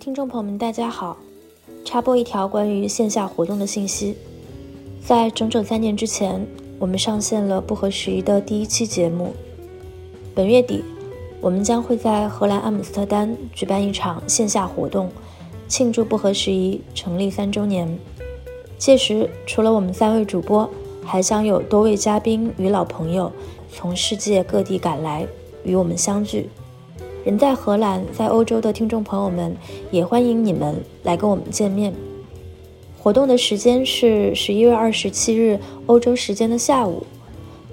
听众朋友们，大家好！插播一条关于线下活动的信息，在整整三年之前，我们上线了不合时宜的第一期节目。本月底，我们将会在荷兰阿姆斯特丹举办一场线下活动，庆祝不合时宜成立三周年。届时，除了我们三位主播，还将有多位嘉宾与老朋友从世界各地赶来与我们相聚。人在荷兰，在欧洲的听众朋友们，也欢迎你们来跟我们见面。活动的时间是十一月二十七日欧洲时间的下午。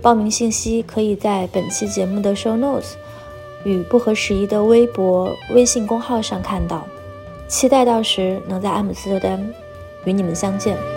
报名信息可以在本期节目的 show notes 与不合时宜的微博、微信公号上看到。期待到时能在阿姆斯特丹与你们相见。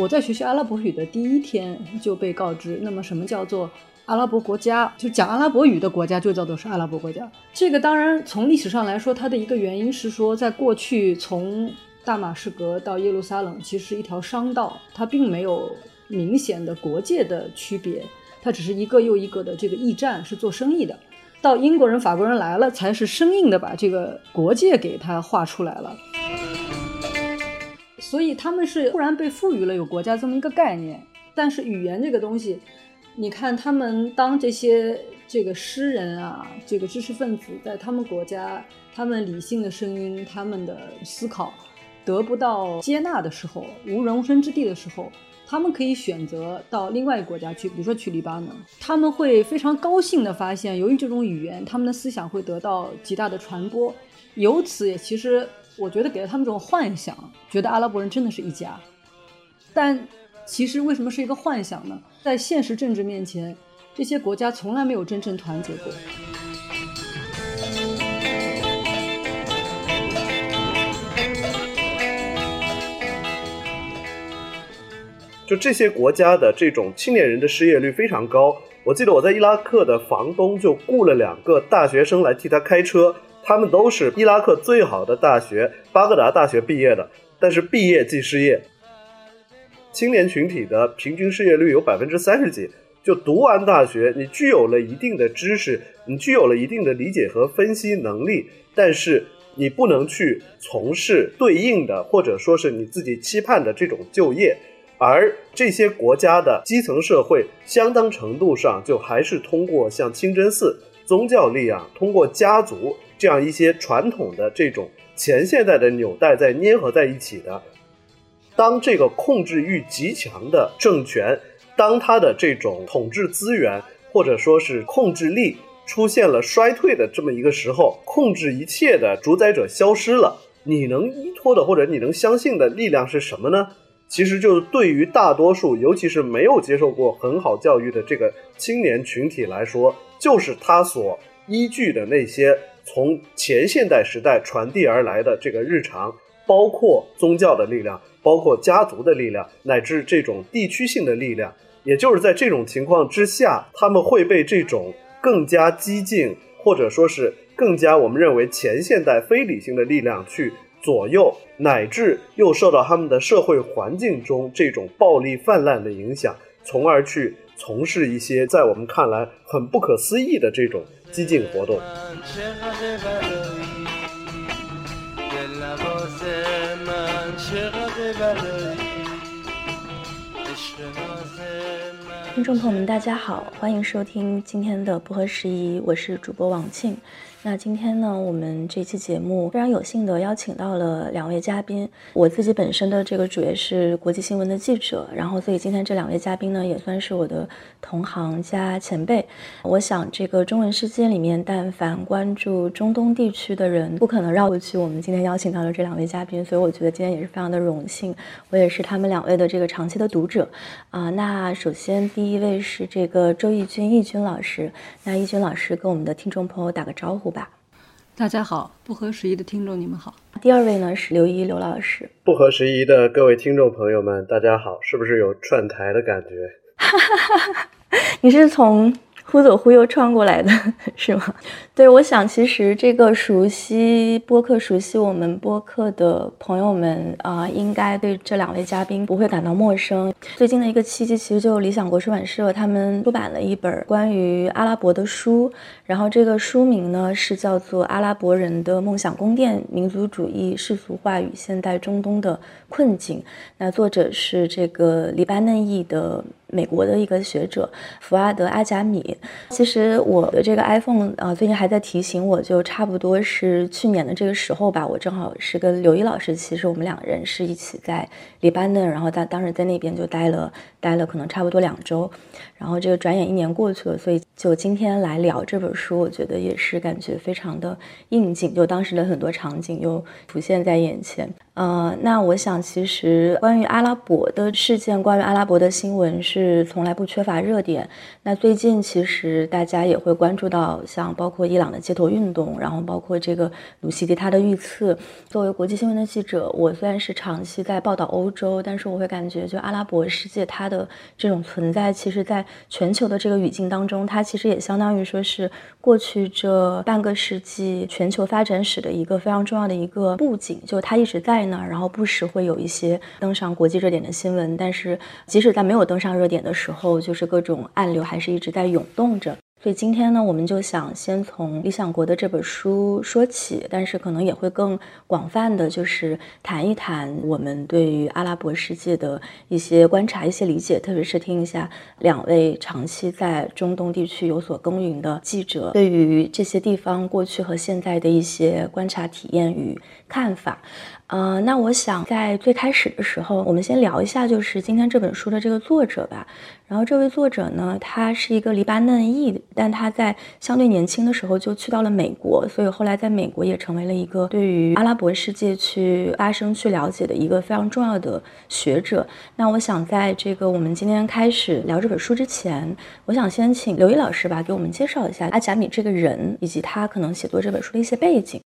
我在学习阿拉伯语的第一天就被告知，那么什么叫做阿拉伯国家？就讲阿拉伯语的国家就叫做是阿拉伯国家。这个当然从历史上来说，它的一个原因是说，在过去从大马士革到耶路撒冷其实是一条商道，它并没有明显的国界的区别，它只是一个又一个的这个驿站是做生意的。到英国人、法国人来了，才是生硬的把这个国界给它画出来了。所以他们是突然被赋予了有国家这么一个概念，但是语言这个东西，你看他们当这些这个诗人啊，这个知识分子在他们国家，他们理性的声音，他们的思考得不到接纳的时候，无容身之地的时候，他们可以选择到另外一个国家去，比如说去黎巴嫩，他们会非常高兴的发现，由于这种语言，他们的思想会得到极大的传播，由此也其实。我觉得给了他们这种幻想，觉得阿拉伯人真的是一家，但其实为什么是一个幻想呢？在现实政治面前，这些国家从来没有真正团结过。就这些国家的这种青年人的失业率非常高。我记得我在伊拉克的房东就雇了两个大学生来替他开车。他们都是伊拉克最好的大学巴格达大学毕业的，但是毕业即失业。青年群体的平均失业率有百分之三十几。就读完大学，你具有了一定的知识，你具有了一定的理解和分析能力，但是你不能去从事对应的或者说是你自己期盼的这种就业。而这些国家的基层社会，相当程度上就还是通过像清真寺宗教力量，通过家族。这样一些传统的这种前现代的纽带在粘合在一起的，当这个控制欲极强的政权，当他的这种统治资源或者说是控制力出现了衰退的这么一个时候，控制一切的主宰者消失了，你能依托的或者你能相信的力量是什么呢？其实就是对于大多数，尤其是没有接受过很好教育的这个青年群体来说，就是他所依据的那些。从前现代时代传递而来的这个日常，包括宗教的力量，包括家族的力量，乃至这种地区性的力量，也就是在这种情况之下，他们会被这种更加激进，或者说是更加我们认为前现代非理性的力量去左右，乃至又受到他们的社会环境中这种暴力泛滥的影响，从而去从事一些在我们看来很不可思议的这种。激进活动。听众朋友们，大家好，欢迎收听今天的不合时宜，我是主播王庆。那今天呢，我们这期节目非常有幸的邀请到了两位嘉宾。我自己本身的这个主业是国际新闻的记者，然后所以今天这两位嘉宾呢，也算是我的同行加前辈。我想这个中文世界里面，但凡关注中东地区的人，不可能绕过去我们今天邀请到的这两位嘉宾。所以我觉得今天也是非常的荣幸，我也是他们两位的这个长期的读者啊。那首先第一位是这个周轶君，轶君老师。那轶君老师跟我们的听众朋友打个招呼吧。大家好，不合时宜的听众你们好。第二位呢是刘一刘老师。不合时宜的各位听众朋友们，大家好，是不是有串台的感觉？你是从忽左忽右穿过来的是吗？对，我想其实这个熟悉播客、熟悉我们播客的朋友们啊，应该对这两位嘉宾不会感到陌生。最近的一个契机，其实就理想国出版社他们出版了一本关于阿拉伯的书，然后这个书名呢是叫做《阿拉伯人的梦想宫殿：民族主义世俗化与现代中东的困境》。那作者是这个黎巴嫩裔的。美国的一个学者福阿德阿贾米，其实我的这个 iPhone 啊，最近还在提醒我，就差不多是去年的这个时候吧，我正好是跟刘一老师，其实我们两个人是一起在黎巴嫩，然后他当时在那边就待了待了可能差不多两周，然后这个转眼一年过去了，所以就今天来聊这本书，我觉得也是感觉非常的应景，就当时的很多场景又浮现在眼前。呃，那我想其实关于阿拉伯的事件，关于阿拉伯的新闻是从来不缺乏热点。那最近其实大家也会关注到，像包括伊朗的街头运动，然后包括这个鲁西迪他的遇刺。作为国际新闻的记者，我虽然是长期在报道欧洲，但是我会感觉，就阿拉伯世界它的这种存在，其实在全球的这个语境当中，它其实也相当于说是过去这半个世纪全球发展史的一个非常重要的一个布景，就它一直在。然后不时会有一些登上国际热点的新闻，但是即使在没有登上热点的时候，就是各种暗流还是一直在涌动着。所以今天呢，我们就想先从理想国的这本书说起，但是可能也会更广泛的就是谈一谈我们对于阿拉伯世界的一些观察、一些理解，特别是听一下两位长期在中东地区有所耕耘的记者对于这些地方过去和现在的一些观察体验与看法。呃，那我想在最开始的时候，我们先聊一下，就是今天这本书的这个作者吧。然后这位作者呢，他是一个黎巴嫩裔，但他在相对年轻的时候就去到了美国，所以后来在美国也成为了一个对于阿拉伯世界去发声、去了解的一个非常重要的学者。那我想在这个我们今天开始聊这本书之前，我想先请刘毅老师吧，给我们介绍一下阿贾米这个人，以及他可能写作这本书的一些背景。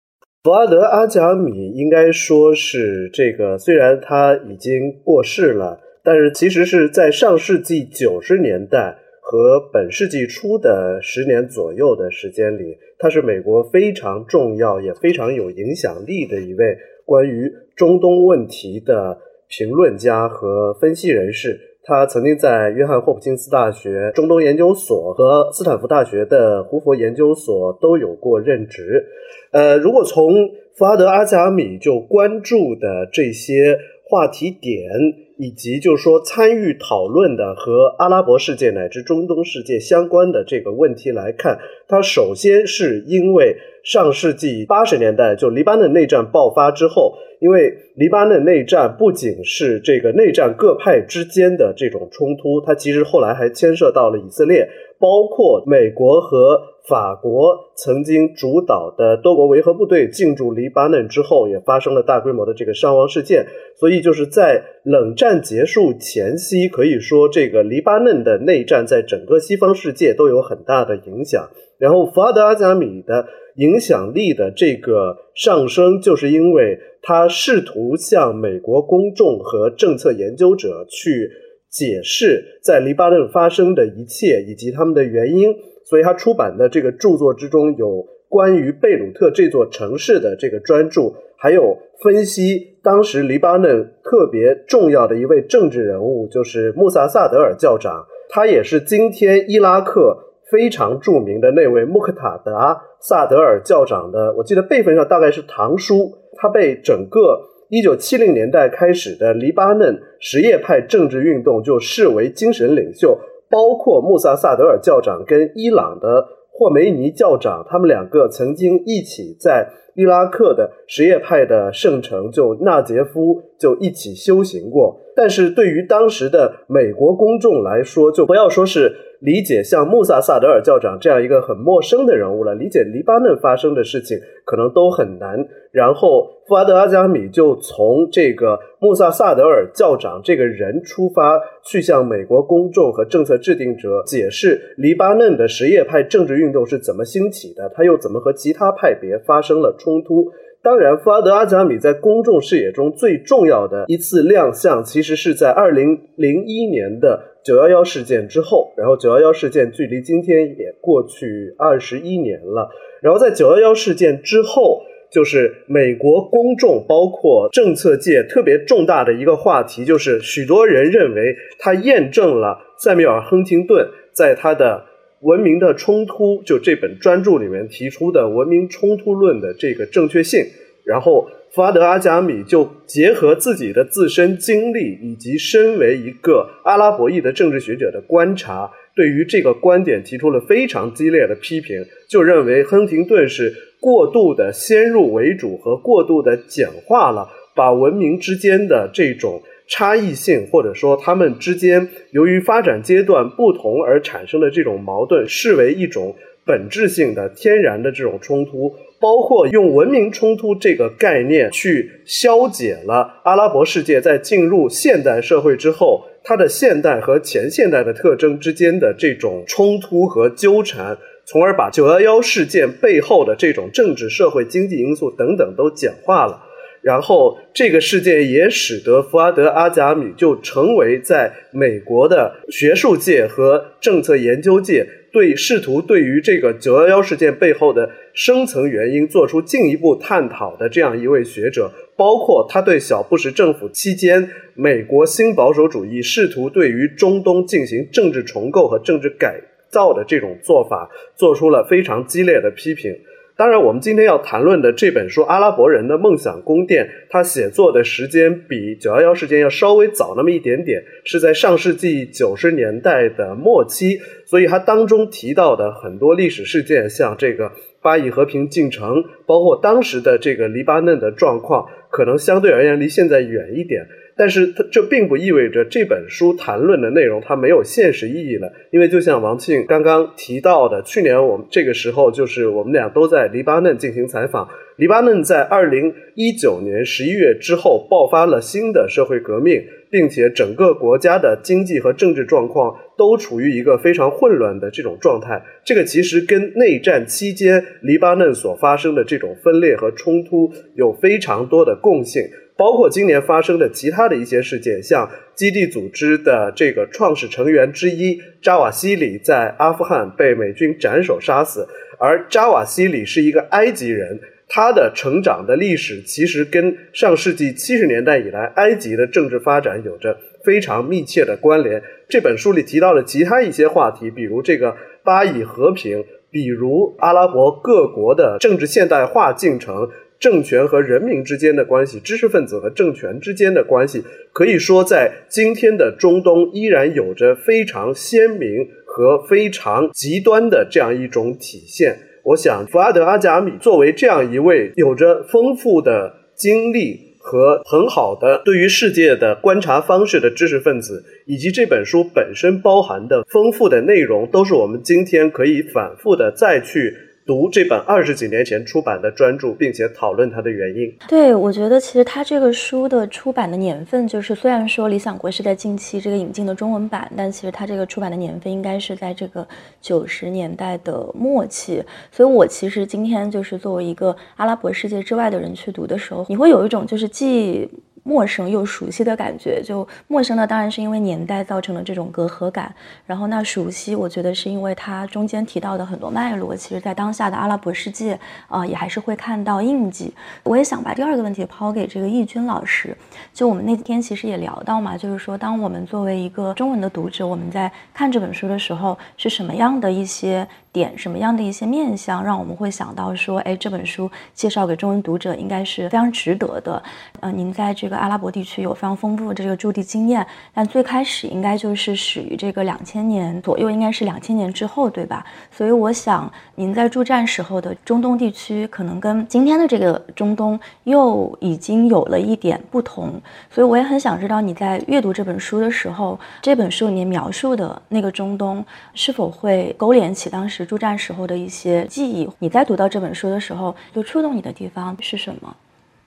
弗阿德·阿贾米应该说是这个，虽然他已经过世了，但是其实是在上世纪九十年代和本世纪初的十年左右的时间里，他是美国非常重要也非常有影响力的一位关于中东问题的评论家和分析人士。他曾经在约翰霍普金斯大学中东研究所和斯坦福大学的胡佛研究所都有过任职。呃，如果从福阿德·阿贾米就关注的这些话题点，以及就是说参与讨论的和阿拉伯世界乃至中东世界相关的这个问题来看，他首先是因为上世纪八十年代就黎巴嫩内战爆发之后，因为黎巴嫩内战不仅是这个内战各派之间的这种冲突，它其实后来还牵涉到了以色列，包括美国和。法国曾经主导的多国维和部队进驻黎巴嫩之后，也发生了大规模的这个伤亡事件。所以就是在冷战结束前夕，可以说这个黎巴嫩的内战在整个西方世界都有很大的影响。然后，福阿德阿贾米的影响力的这个上升，就是因为他试图向美国公众和政策研究者去解释在黎巴嫩发生的一切以及他们的原因。所以他出版的这个著作之中有关于贝鲁特这座城市的这个专著，还有分析当时黎巴嫩特别重要的一位政治人物，就是穆萨萨德尔教长。他也是今天伊拉克非常著名的那位穆克塔达萨德尔教长的，我记得辈分上大概是堂叔。他被整个一九七零年代开始的黎巴嫩什叶派政治运动就视为精神领袖。包括穆萨萨德尔教长跟伊朗的霍梅尼教长，他们两个曾经一起在伊拉克的什叶派的圣城就纳杰夫就一起修行过。但是对于当时的美国公众来说，就不要说是。理解像穆萨萨德尔教长这样一个很陌生的人物了，理解黎巴嫩发生的事情可能都很难。然后，富阿德阿加米就从这个穆萨萨德尔教长这个人出发，去向美国公众和政策制定者解释黎巴嫩的什叶派政治运动是怎么兴起的，他又怎么和其他派别发生了冲突。当然，富阿德·阿贾米在公众视野中最重要的一次亮相，其实是在二零零一年的九幺幺事件之后。然后，九幺幺事件距离今天也过去二十一年了。然后，在九幺幺事件之后，就是美国公众包括政策界特别重大的一个话题，就是许多人认为他验证了塞缪尔·亨廷顿在他的。文明的冲突，就这本专著里面提出的文明冲突论的这个正确性，然后福阿德阿贾米就结合自己的自身经历以及身为一个阿拉伯裔的政治学者的观察，对于这个观点提出了非常激烈的批评，就认为亨廷顿是过度的先入为主和过度的简化了把文明之间的这种。差异性，或者说他们之间由于发展阶段不同而产生的这种矛盾，视为一种本质性的、天然的这种冲突，包括用文明冲突这个概念去消解了阿拉伯世界在进入现代社会之后，它的现代和前现代的特征之间的这种冲突和纠缠，从而把九幺幺事件背后的这种政治、社会、经济因素等等都简化了。然后，这个事件也使得福阿德·阿贾米就成为在美国的学术界和政策研究界对试图对于这个九幺幺事件背后的深层原因做出进一步探讨的这样一位学者。包括他对小布什政府期间美国新保守主义试图对于中东进行政治重构和政治改造的这种做法，做出了非常激烈的批评。当然，我们今天要谈论的这本书《阿拉伯人的梦想宫殿》，它写作的时间比九幺幺事件要稍微早那么一点点，是在上世纪九十年代的末期，所以它当中提到的很多历史事件，像这个巴以和平进程，包括当时的这个黎巴嫩的状况，可能相对而言离现在远一点。但是它这并不意味着这本书谈论的内容它没有现实意义了，因为就像王庆刚刚提到的，去年我们这个时候就是我们俩都在黎巴嫩进行采访。黎巴嫩在二零一九年十一月之后爆发了新的社会革命，并且整个国家的经济和政治状况都处于一个非常混乱的这种状态。这个其实跟内战期间黎巴嫩所发生的这种分裂和冲突有非常多的共性。包括今年发生的其他的一些事件，像基地组织的这个创始成员之一扎瓦西里在阿富汗被美军斩首杀死，而扎瓦西里是一个埃及人，他的成长的历史其实跟上世纪七十年代以来埃及的政治发展有着非常密切的关联。这本书里提到了其他一些话题，比如这个巴以和平，比如阿拉伯各国的政治现代化进程。政权和人民之间的关系，知识分子和政权之间的关系，可以说在今天的中东依然有着非常鲜明和非常极端的这样一种体现。我想，福阿德·阿贾米作为这样一位有着丰富的经历和很好的对于世界的观察方式的知识分子，以及这本书本身包含的丰富的内容，都是我们今天可以反复的再去。读这本二十几年前出版的专著，并且讨论它的原因。对，我觉得其实它这个书的出版的年份，就是虽然说《理想国》是在近期这个引进的中文版，但其实它这个出版的年份应该是在这个九十年代的末期。所以我其实今天就是作为一个阿拉伯世界之外的人去读的时候，你会有一种就是既。陌生又熟悉的感觉，就陌生的当然是因为年代造成的这种隔阂感，然后那熟悉，我觉得是因为它中间提到的很多脉络，其实在当下的阿拉伯世界啊，也还是会看到印记。我也想把第二个问题抛给这个易军老师，就我们那天其实也聊到嘛，就是说，当我们作为一个中文的读者，我们在看这本书的时候，是什么样的一些？点什么样的一些面相，让我们会想到说，哎，这本书介绍给中文读者应该是非常值得的。呃，您在这个阿拉伯地区有非常丰富的这个驻地经验，但最开始应该就是始于这个两千年左右，应该是两千年之后，对吧？所以我想，您在驻战时候的中东地区，可能跟今天的这个中东又已经有了一点不同。所以我也很想知道，你在阅读这本书的时候，这本书里面描述的那个中东，是否会勾连起当时。驻战时候的一些记忆，你在读到这本书的时候，就触动你的地方是什么？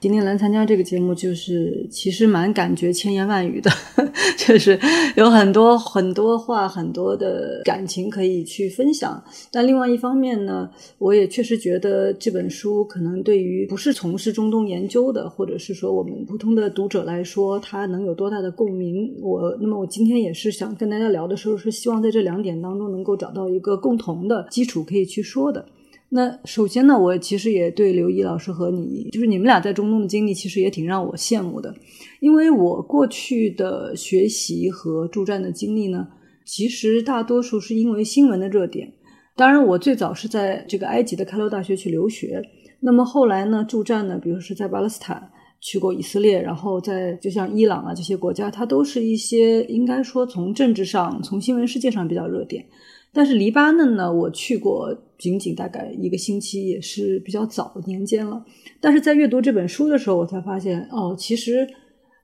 今天来参加这个节目，就是其实蛮感觉千言万语的，就是有很多很多话、很多的感情可以去分享。但另外一方面呢，我也确实觉得这本书可能对于不是从事中东研究的，或者是说我们普通的读者来说，它能有多大的共鸣？我那么我今天也是想跟大家聊的时候，是希望在这两点当中能够找到一个共同的基础可以去说的。那首先呢，我其实也对刘毅老师和你，就是你们俩在中东的经历，其实也挺让我羡慕的。因为我过去的学习和助战的经历呢，其实大多数是因为新闻的热点。当然，我最早是在这个埃及的开罗大学去留学。那么后来呢，助战呢，比如是在巴勒斯坦去过以色列，然后在就像伊朗啊这些国家，它都是一些应该说从政治上、从新闻世界上比较热点。但是黎巴嫩呢，我去过仅仅大概一个星期，也是比较早年间了。但是在阅读这本书的时候，我才发现，哦，其实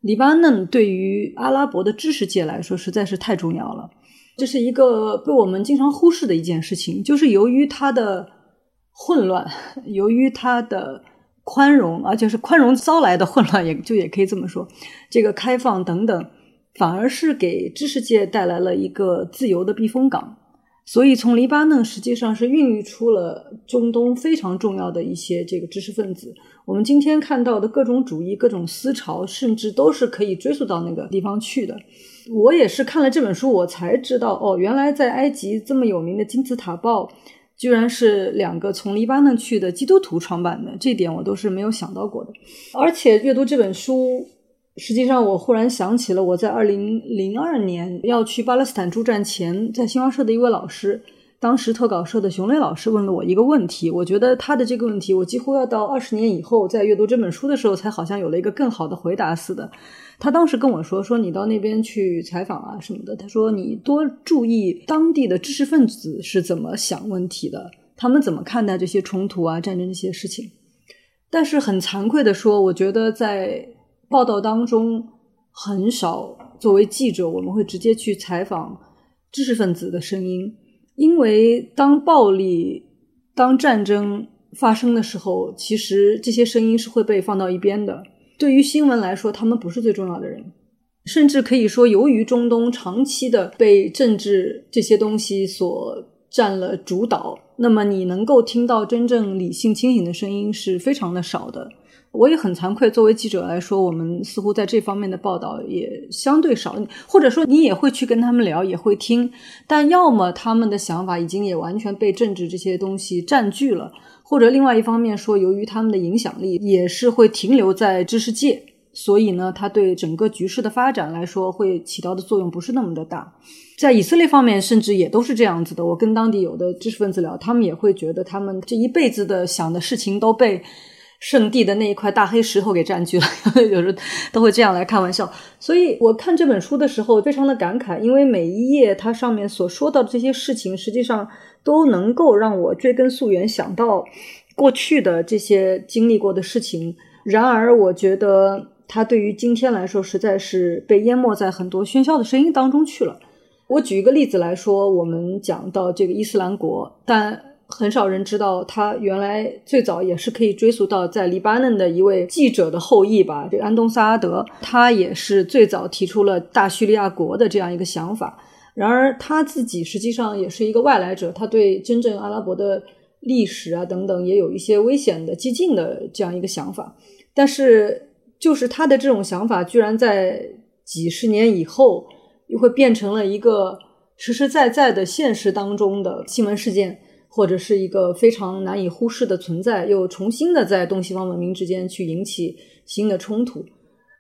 黎巴嫩对于阿拉伯的知识界来说实在是太重要了。这是一个被我们经常忽视的一件事情，就是由于它的混乱，由于它的宽容，而且是宽容招来的混乱，也就也可以这么说，这个开放等等，反而是给知识界带来了一个自由的避风港。所以，从黎巴嫩实际上是孕育出了中东非常重要的一些这个知识分子。我们今天看到的各种主义、各种思潮，甚至都是可以追溯到那个地方去的。我也是看了这本书，我才知道哦，原来在埃及这么有名的金字塔报，居然是两个从黎巴嫩去的基督徒创办的。这点我都是没有想到过的。而且阅读这本书。实际上，我忽然想起了我在二零零二年要去巴勒斯坦助战前，在新华社的一位老师，当时特稿社的熊磊老师问了我一个问题。我觉得他的这个问题，我几乎要到二十年以后在阅读这本书的时候，才好像有了一个更好的回答似的。他当时跟我说：“说你到那边去采访啊什么的，他说你多注意当地的知识分子是怎么想问题的，他们怎么看待这些冲突啊、战争这些事情。”但是很惭愧的说，我觉得在。报道当中很少，作为记者，我们会直接去采访知识分子的声音，因为当暴力、当战争发生的时候，其实这些声音是会被放到一边的。对于新闻来说，他们不是最重要的人，甚至可以说，由于中东长期的被政治这些东西所占了主导，那么你能够听到真正理性清醒的声音是非常的少的。我也很惭愧，作为记者来说，我们似乎在这方面的报道也相对少，或者说你也会去跟他们聊，也会听，但要么他们的想法已经也完全被政治这些东西占据了，或者另外一方面说，由于他们的影响力也是会停留在知识界，所以呢，他对整个局势的发展来说会起到的作用不是那么的大。在以色列方面，甚至也都是这样子的。我跟当地有的知识分子聊，他们也会觉得他们这一辈子的想的事情都被。圣地的那一块大黑石头给占据了，有 时都会这样来开玩笑。所以我看这本书的时候非常的感慨，因为每一页它上面所说到的这些事情，实际上都能够让我追根溯源，想到过去的这些经历过的事情。然而，我觉得它对于今天来说，实在是被淹没在很多喧嚣的声音当中去了。我举一个例子来说，我们讲到这个伊斯兰国，但。很少人知道，他原来最早也是可以追溯到在黎巴嫩的一位记者的后裔吧。这安东·萨阿德，他也是最早提出了大叙利亚国的这样一个想法。然而他自己实际上也是一个外来者，他对真正阿拉伯的历史啊等等也有一些危险的激进的这样一个想法。但是，就是他的这种想法，居然在几十年以后又会变成了一个实实在在的现实当中的新闻事件。或者是一个非常难以忽视的存在，又重新的在东西方文明之间去引起新的冲突。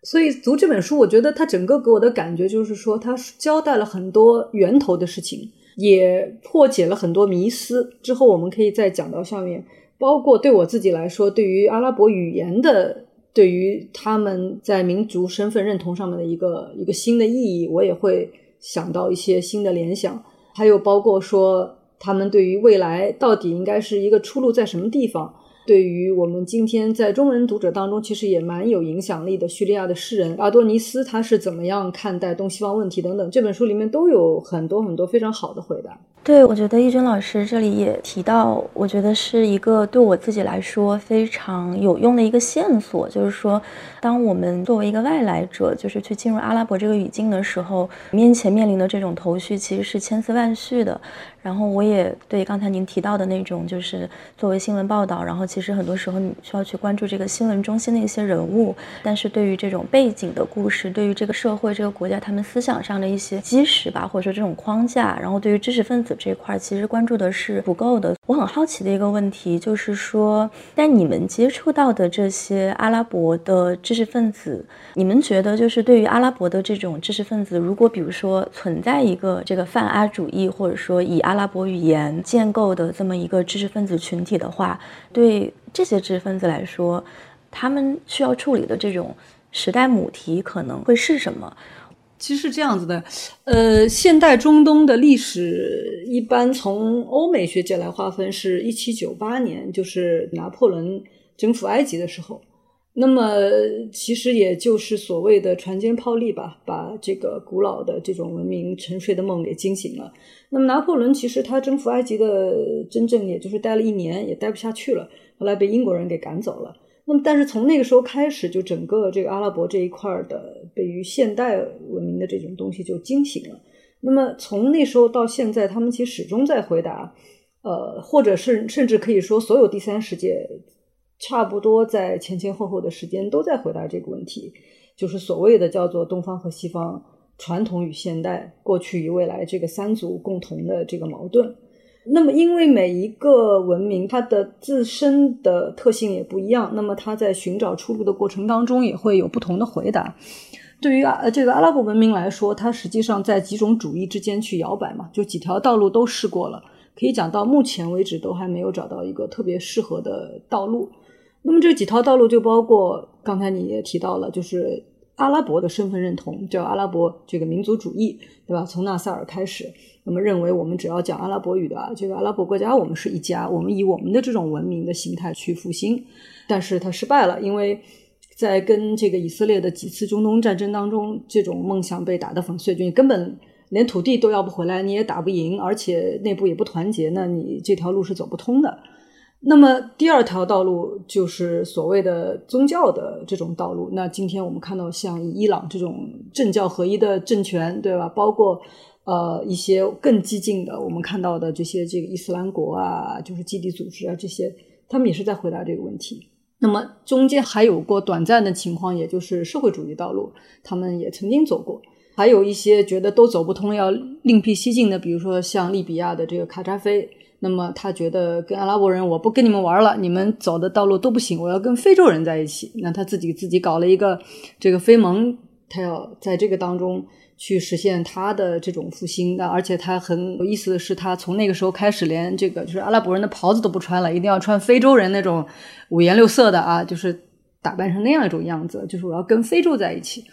所以读这本书，我觉得它整个给我的感觉就是说，它交代了很多源头的事情，也破解了很多迷思。之后我们可以再讲到下面，包括对我自己来说，对于阿拉伯语言的，对于他们在民族身份认同上面的一个一个新的意义，我也会想到一些新的联想。还有包括说。他们对于未来到底应该是一个出路在什么地方？对于我们今天在中文读者当中，其实也蛮有影响力的叙利亚的诗人阿多尼斯，他是怎么样看待东西方问题等等，这本书里面都有很多很多非常好的回答。对，我觉得易军老师这里也提到，我觉得是一个对我自己来说非常有用的一个线索，就是说，当我们作为一个外来者，就是去进入阿拉伯这个语境的时候，面前面临的这种头绪其实是千丝万绪的。然后我也对刚才您提到的那种，就是作为新闻报道，然后其实很多时候你需要去关注这个新闻中心的一些人物，但是对于这种背景的故事，对于这个社会、这个国家他们思想上的一些基石吧，或者说这种框架，然后对于知识分子这块，其实关注的是不够的。我很好奇的一个问题就是说，在你们接触到的这些阿拉伯的知识分子，你们觉得就是对于阿拉伯的这种知识分子，如果比如说存在一个这个泛阿主义，或者说以阿拉伯语言建构的这么一个知识分子群体的话，对这些知识分子来说，他们需要处理的这种时代母题可能会是什么？其实是这样子的，呃，现代中东的历史一般从欧美学界来划分，是一七九八年，就是拿破仑征服埃及的时候。那么，其实也就是所谓的船坚炮利吧，把这个古老的这种文明沉睡的梦给惊醒了。那么，拿破仑其实他征服埃及的真正也就是待了一年，也待不下去了，后来被英国人给赶走了。那么，但是从那个时候开始，就整个这个阿拉伯这一块的对于现代文明的这种东西就惊醒了。那么，从那时候到现在，他们其实始终在回答，呃，或者是甚至可以说，所有第三世界。差不多在前前后后的时间都在回答这个问题，就是所谓的叫做东方和西方、传统与现代、过去与未来这个三组共同的这个矛盾。那么，因为每一个文明它的自身的特性也不一样，那么它在寻找出路的过程当中也会有不同的回答。对于啊这个阿拉伯文明来说，它实际上在几种主义之间去摇摆嘛，就几条道路都试过了，可以讲到目前为止都还没有找到一个特别适合的道路。那么这几条道路就包括刚才你也提到了，就是阿拉伯的身份认同，叫阿拉伯这个民族主义，对吧？从纳赛尔开始，那么认为我们只要讲阿拉伯语的这个阿拉伯国家，我们是一家，我们以我们的这种文明的形态去复兴，但是他失败了，因为在跟这个以色列的几次中东战争当中，这种梦想被打得粉碎，就你根本连土地都要不回来，你也打不赢，而且内部也不团结，那你这条路是走不通的。那么第二条道路就是所谓的宗教的这种道路。那今天我们看到像伊朗这种政教合一的政权，对吧？包括呃一些更激进的，我们看到的这些这个伊斯兰国啊，就是基地组织啊，这些他们也是在回答这个问题。那么中间还有过短暂的情况，也就是社会主义道路，他们也曾经走过。还有一些觉得都走不通，要另辟蹊径的，比如说像利比亚的这个卡扎菲。那么他觉得跟阿拉伯人我不跟你们玩了，你们走的道路都不行，我要跟非洲人在一起。那他自己自己搞了一个这个非盟，他要在这个当中去实现他的这种复兴。那而且他很有意思的是，他从那个时候开始，连这个就是阿拉伯人的袍子都不穿了，一定要穿非洲人那种五颜六色的啊，就是打扮成那样一种样子，就是我要跟非洲在一起。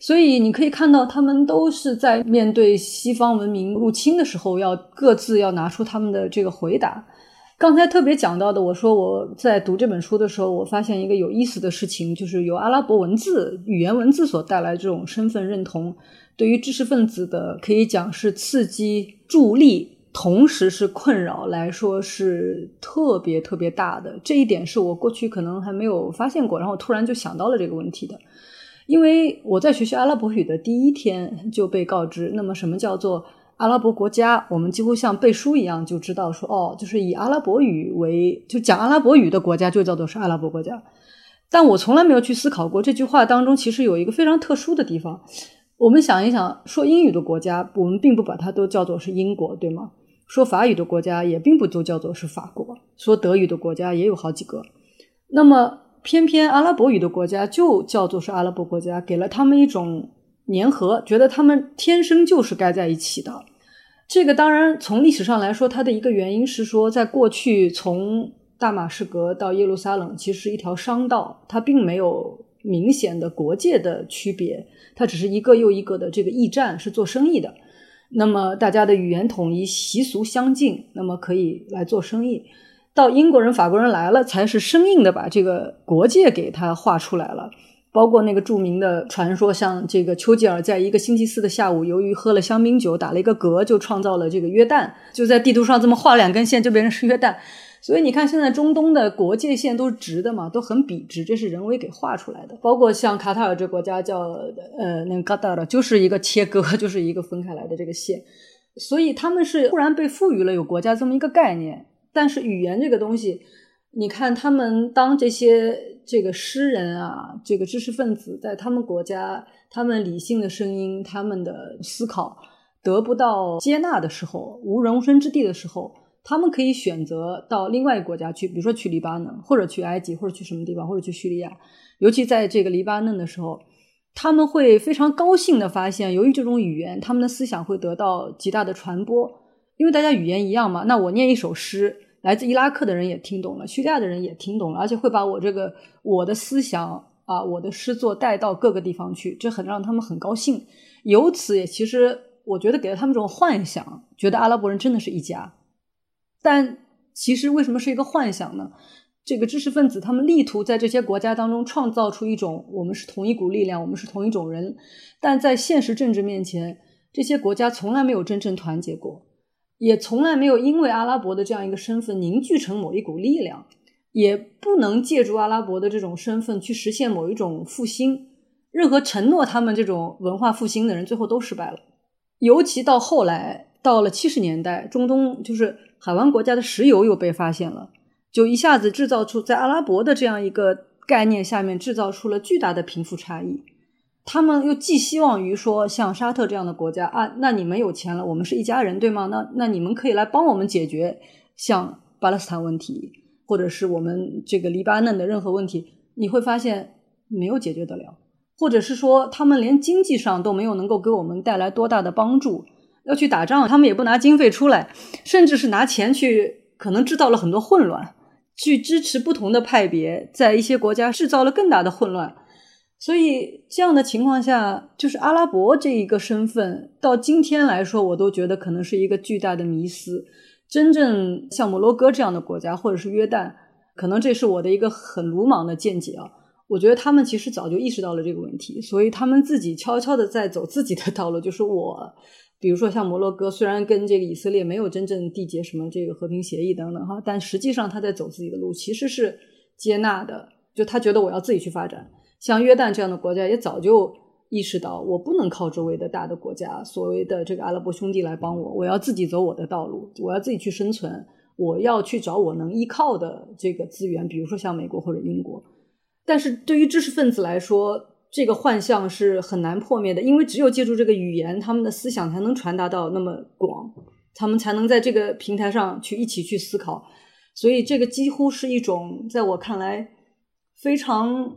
所以你可以看到，他们都是在面对西方文明入侵的时候，要各自要拿出他们的这个回答。刚才特别讲到的，我说我在读这本书的时候，我发现一个有意思的事情，就是由阿拉伯文字、语言文字所带来这种身份认同，对于知识分子的可以讲是刺激、助力，同时是困扰来说是特别特别大的。这一点是我过去可能还没有发现过，然后突然就想到了这个问题的。因为我在学习阿拉伯语的第一天就被告知，那么什么叫做阿拉伯国家？我们几乎像背书一样就知道说，哦，就是以阿拉伯语为就讲阿拉伯语的国家就叫做是阿拉伯国家。但我从来没有去思考过这句话当中其实有一个非常特殊的地方。我们想一想，说英语的国家，我们并不把它都叫做是英国，对吗？说法语的国家也并不都叫做是法国。说德语的国家也有好几个。那么。偏偏阿拉伯语的国家就叫做是阿拉伯国家，给了他们一种粘合，觉得他们天生就是该在一起的。这个当然从历史上来说，它的一个原因是说，在过去从大马士革到耶路撒冷其实是一条商道，它并没有明显的国界的区别，它只是一个又一个的这个驿站是做生意的。那么大家的语言统一，习俗相近，那么可以来做生意。到英国人、法国人来了，才是生硬的把这个国界给它画出来了。包括那个著名的传说，像这个丘吉尔在一个星期四的下午，由于喝了香槟酒，打了一个嗝，就创造了这个约旦，就在地图上这么画两根线，就变成是 约旦。所以你看，现在中东的国界线都是直的嘛，都很笔直，这是人为给画出来的。包括像卡塔尔这国家叫呃那个嘎达尔，就是一个切割，就是一个分开来的这个线。所以他们是突然被赋予了有国家这么一个概念，但是语言这个东西，你看他们当这些这个诗人啊，这个知识分子在他们国家，他们理性的声音，他们的思考得不到接纳的时候，无容身之地的时候。他们可以选择到另外一个国家去，比如说去黎巴嫩，或者去埃及，或者去什么地方，或者去叙利亚。尤其在这个黎巴嫩的时候，他们会非常高兴的发现，由于这种语言，他们的思想会得到极大的传播。因为大家语言一样嘛，那我念一首诗，来自伊拉克的人也听懂了，叙利亚的人也听懂了，而且会把我这个我的思想啊，我的诗作带到各个地方去，这很让他们很高兴。由此也其实我觉得给了他们这种幻想，觉得阿拉伯人真的是一家。但其实为什么是一个幻想呢？这个知识分子他们力图在这些国家当中创造出一种我们是同一股力量，我们是同一种人。但在现实政治面前，这些国家从来没有真正团结过，也从来没有因为阿拉伯的这样一个身份凝聚成某一股力量，也不能借助阿拉伯的这种身份去实现某一种复兴。任何承诺他们这种文化复兴的人，最后都失败了。尤其到后来，到了七十年代，中东就是。海湾国家的石油又被发现了，就一下子制造出在阿拉伯的这样一个概念下面制造出了巨大的贫富差异。他们又寄希望于说，像沙特这样的国家啊，那你们有钱了，我们是一家人，对吗？那那你们可以来帮我们解决像巴勒斯坦问题，或者是我们这个黎巴嫩的任何问题。你会发现没有解决得了，或者是说他们连经济上都没有能够给我们带来多大的帮助。要去打仗，他们也不拿经费出来，甚至是拿钱去，可能制造了很多混乱，去支持不同的派别，在一些国家制造了更大的混乱。所以这样的情况下，就是阿拉伯这一个身份，到今天来说，我都觉得可能是一个巨大的迷思。真正像摩洛哥这样的国家，或者是约旦，可能这是我的一个很鲁莽的见解啊。我觉得他们其实早就意识到了这个问题，所以他们自己悄悄的在走自己的道路，就是我。比如说像摩洛哥，虽然跟这个以色列没有真正缔结什么这个和平协议等等哈，但实际上他在走自己的路，其实是接纳的。就他觉得我要自己去发展。像约旦这样的国家也早就意识到，我不能靠周围的大的国家，所谓的这个阿拉伯兄弟来帮我，我要自己走我的道路，我要自己去生存，我要去找我能依靠的这个资源，比如说像美国或者英国。但是对于知识分子来说，这个幻象是很难破灭的，因为只有借助这个语言，他们的思想才能传达到那么广，他们才能在这个平台上去一起去思考。所以，这个几乎是一种在我看来非常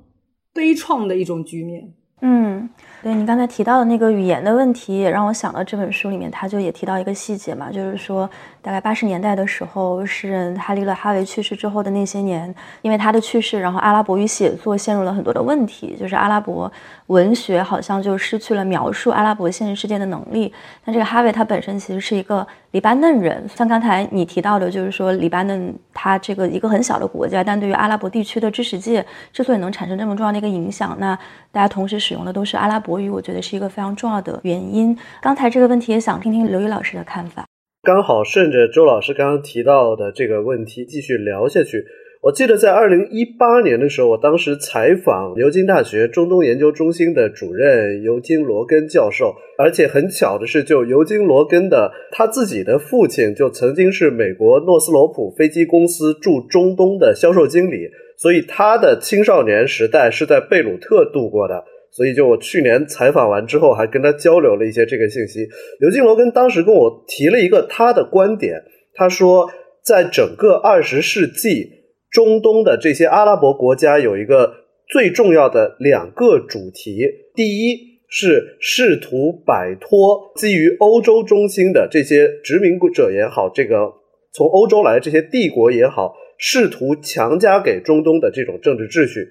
悲怆的一种局面。嗯。对你刚才提到的那个语言的问题，也让我想到这本书里面，他就也提到一个细节嘛，就是说，大概八十年代的时候，诗人哈利勒哈维去世之后的那些年，因为他的去世，然后阿拉伯语写作陷入了很多的问题，就是阿拉伯文学好像就失去了描述阿拉伯现实世界的能力。那这个哈维他本身其实是一个黎巴嫩人，像刚才你提到的，就是说黎巴嫩它这个一个很小的国家，但对于阿拉伯地区的知识界之所以能产生这么重要的一个影响，那大家同时使用的都是阿拉伯。国语我觉得是一个非常重要的原因。刚才这个问题也想听听刘宇老师的看法。刚好顺着周老师刚刚提到的这个问题继续聊下去。我记得在二零一八年的时候，我当时采访牛津大学中东研究中心的主任尤金·罗根教授，而且很巧的是，就尤金·罗根的他自己的父亲就曾经是美国诺斯罗普飞机公司驻中东的销售经理，所以他的青少年时代是在贝鲁特度过的。所以，就我去年采访完之后，还跟他交流了一些这个信息。刘金罗根当时跟我提了一个他的观点，他说，在整个二十世纪，中东的这些阿拉伯国家有一个最重要的两个主题：第一是试图摆脱基于欧洲中心的这些殖民者也好，这个从欧洲来这些帝国也好，试图强加给中东的这种政治秩序；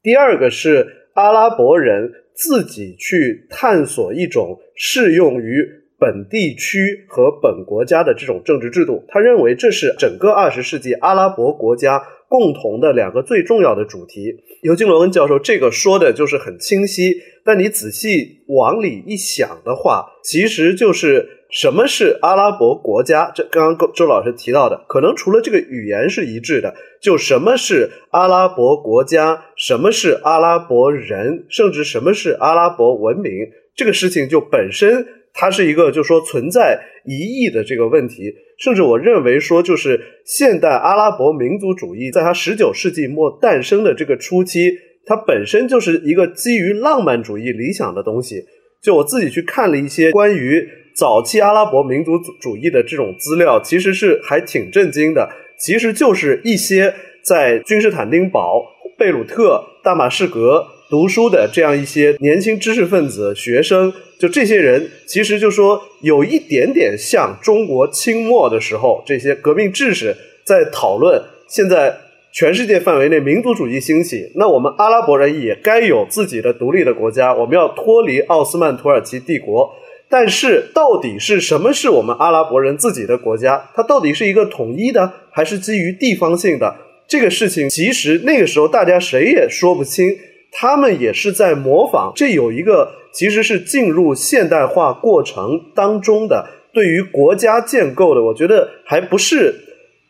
第二个是。阿拉伯人自己去探索一种适用于本地区和本国家的这种政治制度。他认为这是整个二十世纪阿拉伯国家共同的两个最重要的主题。尤金·罗恩教授这个说的就是很清晰，但你仔细往里一想的话，其实就是什么是阿拉伯国家？这刚刚周老师提到的，可能除了这个语言是一致的，就什么是阿拉伯国家，什么是阿拉伯人，甚至什么是阿拉伯文明。这个事情就本身，它是一个就说存在疑义的这个问题，甚至我认为说，就是现代阿拉伯民族主义在它十九世纪末诞生的这个初期，它本身就是一个基于浪漫主义理想的东西。就我自己去看了一些关于早期阿拉伯民族主义的这种资料，其实是还挺震惊的。其实就是一些在君士坦丁堡、贝鲁特、大马士革。读书的这样一些年轻知识分子、学生，就这些人，其实就说有一点点像中国清末的时候这些革命志士在讨论，现在全世界范围内民族主义兴起，那我们阿拉伯人也该有自己的独立的国家，我们要脱离奥斯曼土耳其帝国。但是，到底是什么是我们阿拉伯人自己的国家？它到底是一个统一的，还是基于地方性的？这个事情，其实那个时候大家谁也说不清。他们也是在模仿，这有一个其实是进入现代化过程当中的对于国家建构的，我觉得还不是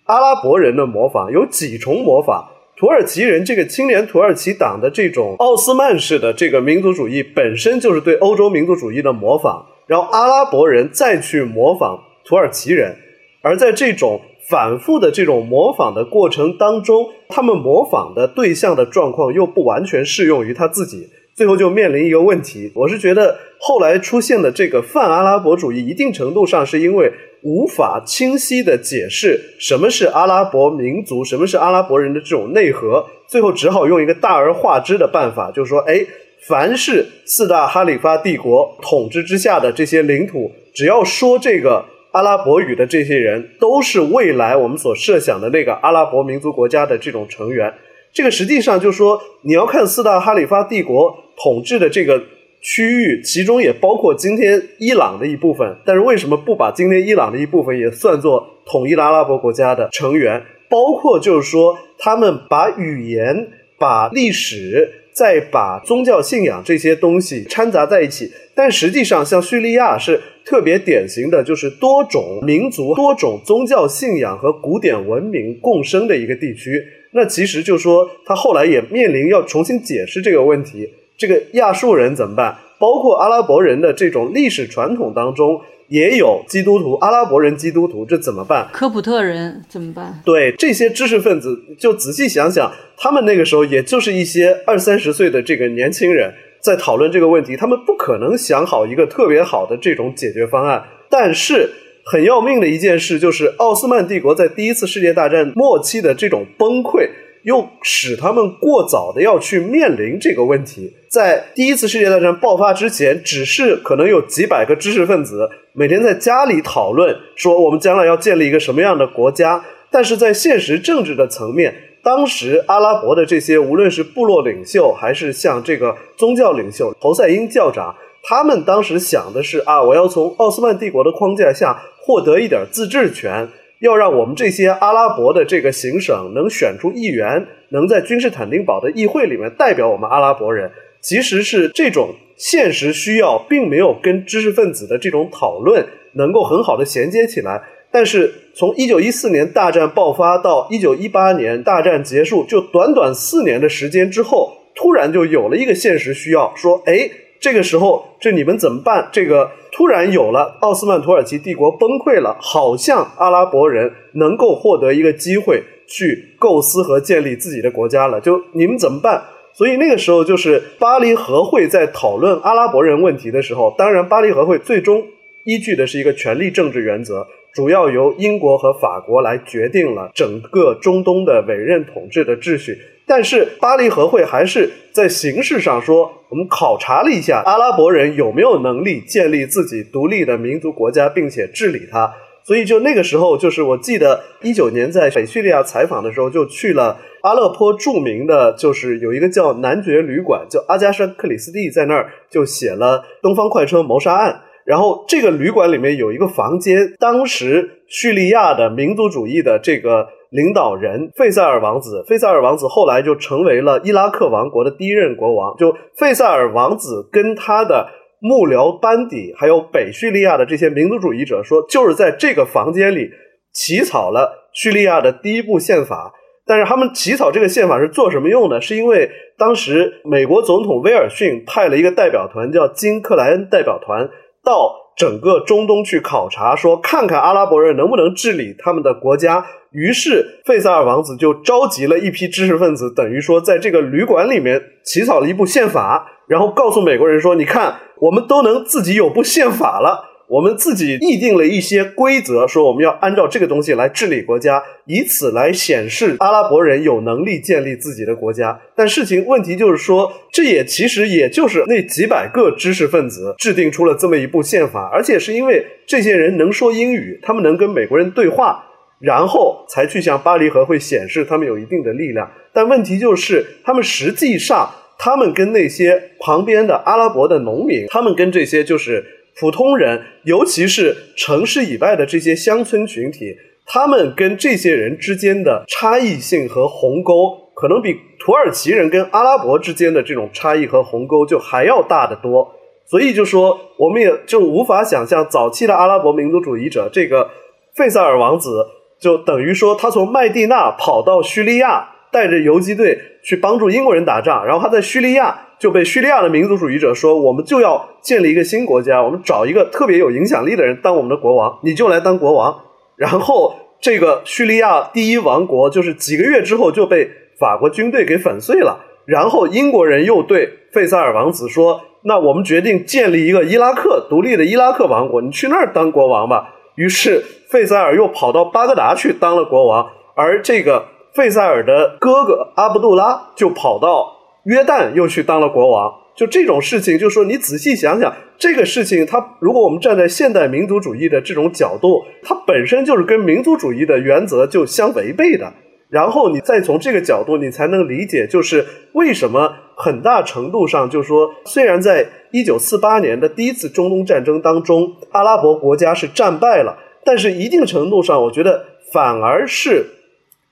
阿拉伯人的模仿，有几重模仿。土耳其人这个青年土耳其党的这种奥斯曼式的这个民族主义，本身就是对欧洲民族主义的模仿，然后阿拉伯人再去模仿土耳其人，而在这种。反复的这种模仿的过程当中，他们模仿的对象的状况又不完全适用于他自己，最后就面临一个问题。我是觉得后来出现的这个泛阿拉伯主义，一定程度上是因为无法清晰的解释什么是阿拉伯民族，什么是阿拉伯人的这种内核，最后只好用一个大而化之的办法，就是说，哎，凡是四大哈里发帝国统治之下的这些领土，只要说这个。阿拉伯语的这些人都是未来我们所设想的那个阿拉伯民族国家的这种成员。这个实际上就说，你要看四大哈里发帝国统治的这个区域，其中也包括今天伊朗的一部分。但是为什么不把今天伊朗的一部分也算作统一的阿拉伯国家的成员？包括就是说，他们把语言、把历史、再把宗教信仰这些东西掺杂在一起。但实际上，像叙利亚是。特别典型的就是多种民族、多种宗教信仰和古典文明共生的一个地区。那其实就说，他后来也面临要重新解释这个问题：这个亚述人怎么办？包括阿拉伯人的这种历史传统当中也有基督徒，阿拉伯人基督徒，这怎么办？科普特人怎么办？对这些知识分子，就仔细想想，他们那个时候也就是一些二三十岁的这个年轻人。在讨论这个问题，他们不可能想好一个特别好的这种解决方案。但是很要命的一件事就是，奥斯曼帝国在第一次世界大战末期的这种崩溃，又使他们过早的要去面临这个问题。在第一次世界大战爆发之前，只是可能有几百个知识分子每天在家里讨论，说我们将来要建立一个什么样的国家。但是在现实政治的层面，当时阿拉伯的这些，无论是部落领袖，还是像这个宗教领袖侯赛因教长，他们当时想的是啊，我要从奥斯曼帝国的框架下获得一点自治权，要让我们这些阿拉伯的这个行省能选出议员，能在君士坦丁堡的议会里面代表我们阿拉伯人。其实是这种现实需要，并没有跟知识分子的这种讨论能够很好的衔接起来。但是从一九一四年大战爆发到一九一八年大战结束，就短短四年的时间之后，突然就有了一个现实需要，说，哎，这个时候这你们怎么办？这个突然有了奥斯曼土耳其帝国崩溃了，好像阿拉伯人能够获得一个机会去构思和建立自己的国家了，就你们怎么办？所以那个时候就是巴黎和会在讨论阿拉伯人问题的时候，当然巴黎和会最终依据的是一个权力政治原则。主要由英国和法国来决定了整个中东的委任统治的秩序，但是巴黎和会还是在形式上说，我们考察了一下阿拉伯人有没有能力建立自己独立的民族国家，并且治理它。所以就那个时候，就是我记得一九年在北叙利亚采访的时候，就去了阿勒颇著名的，就是有一个叫男爵旅馆，叫阿加莎克里斯蒂在那儿就写了《东方快车谋杀案》。然后这个旅馆里面有一个房间，当时叙利亚的民族主义的这个领导人费塞尔王子，费塞尔王子后来就成为了伊拉克王国的第一任国王。就费塞尔王子跟他的幕僚班底，还有北叙利亚的这些民族主义者说，就是在这个房间里起草了叙利亚的第一部宪法。但是他们起草这个宪法是做什么用的？是因为当时美国总统威尔逊派了一个代表团，叫金克莱恩代表团，到整个中东去考察，说看看阿拉伯人能不能治理他们的国家。于是费萨尔王子就召集了一批知识分子，等于说在这个旅馆里面起草了一部宪法，然后告诉美国人说：“你看，我们都能自己有部宪法了。”我们自己议定了一些规则，说我们要按照这个东西来治理国家，以此来显示阿拉伯人有能力建立自己的国家。但事情问题就是说，这也其实也就是那几百个知识分子制定出了这么一部宪法，而且是因为这些人能说英语，他们能跟美国人对话，然后才去向巴黎和会显示他们有一定的力量。但问题就是，他们实际上，他们跟那些旁边的阿拉伯的农民，他们跟这些就是。普通人，尤其是城市以外的这些乡村群体，他们跟这些人之间的差异性和鸿沟，可能比土耳其人跟阿拉伯之间的这种差异和鸿沟就还要大得多。所以就说，我们也就无法想象，早期的阿拉伯民族主义者，这个费萨尔王子，就等于说他从麦地那跑到叙利亚，带着游击队去帮助英国人打仗，然后他在叙利亚。就被叙利亚的民族主义者说，我们就要建立一个新国家，我们找一个特别有影响力的人当我们的国王，你就来当国王。然后这个叙利亚第一王国就是几个月之后就被法国军队给粉碎了。然后英国人又对费萨尔王子说：“那我们决定建立一个伊拉克独立的伊拉克王国，你去那儿当国王吧。”于是费萨尔又跑到巴格达去当了国王，而这个费塞尔的哥哥阿卜杜拉就跑到。约旦又去当了国王，就这种事情，就说你仔细想想，这个事情，它如果我们站在现代民族主义的这种角度，它本身就是跟民族主义的原则就相违背的。然后你再从这个角度，你才能理解，就是为什么很大程度上，就是说虽然在一九四八年的第一次中东战争当中，阿拉伯国家是战败了，但是一定程度上，我觉得反而是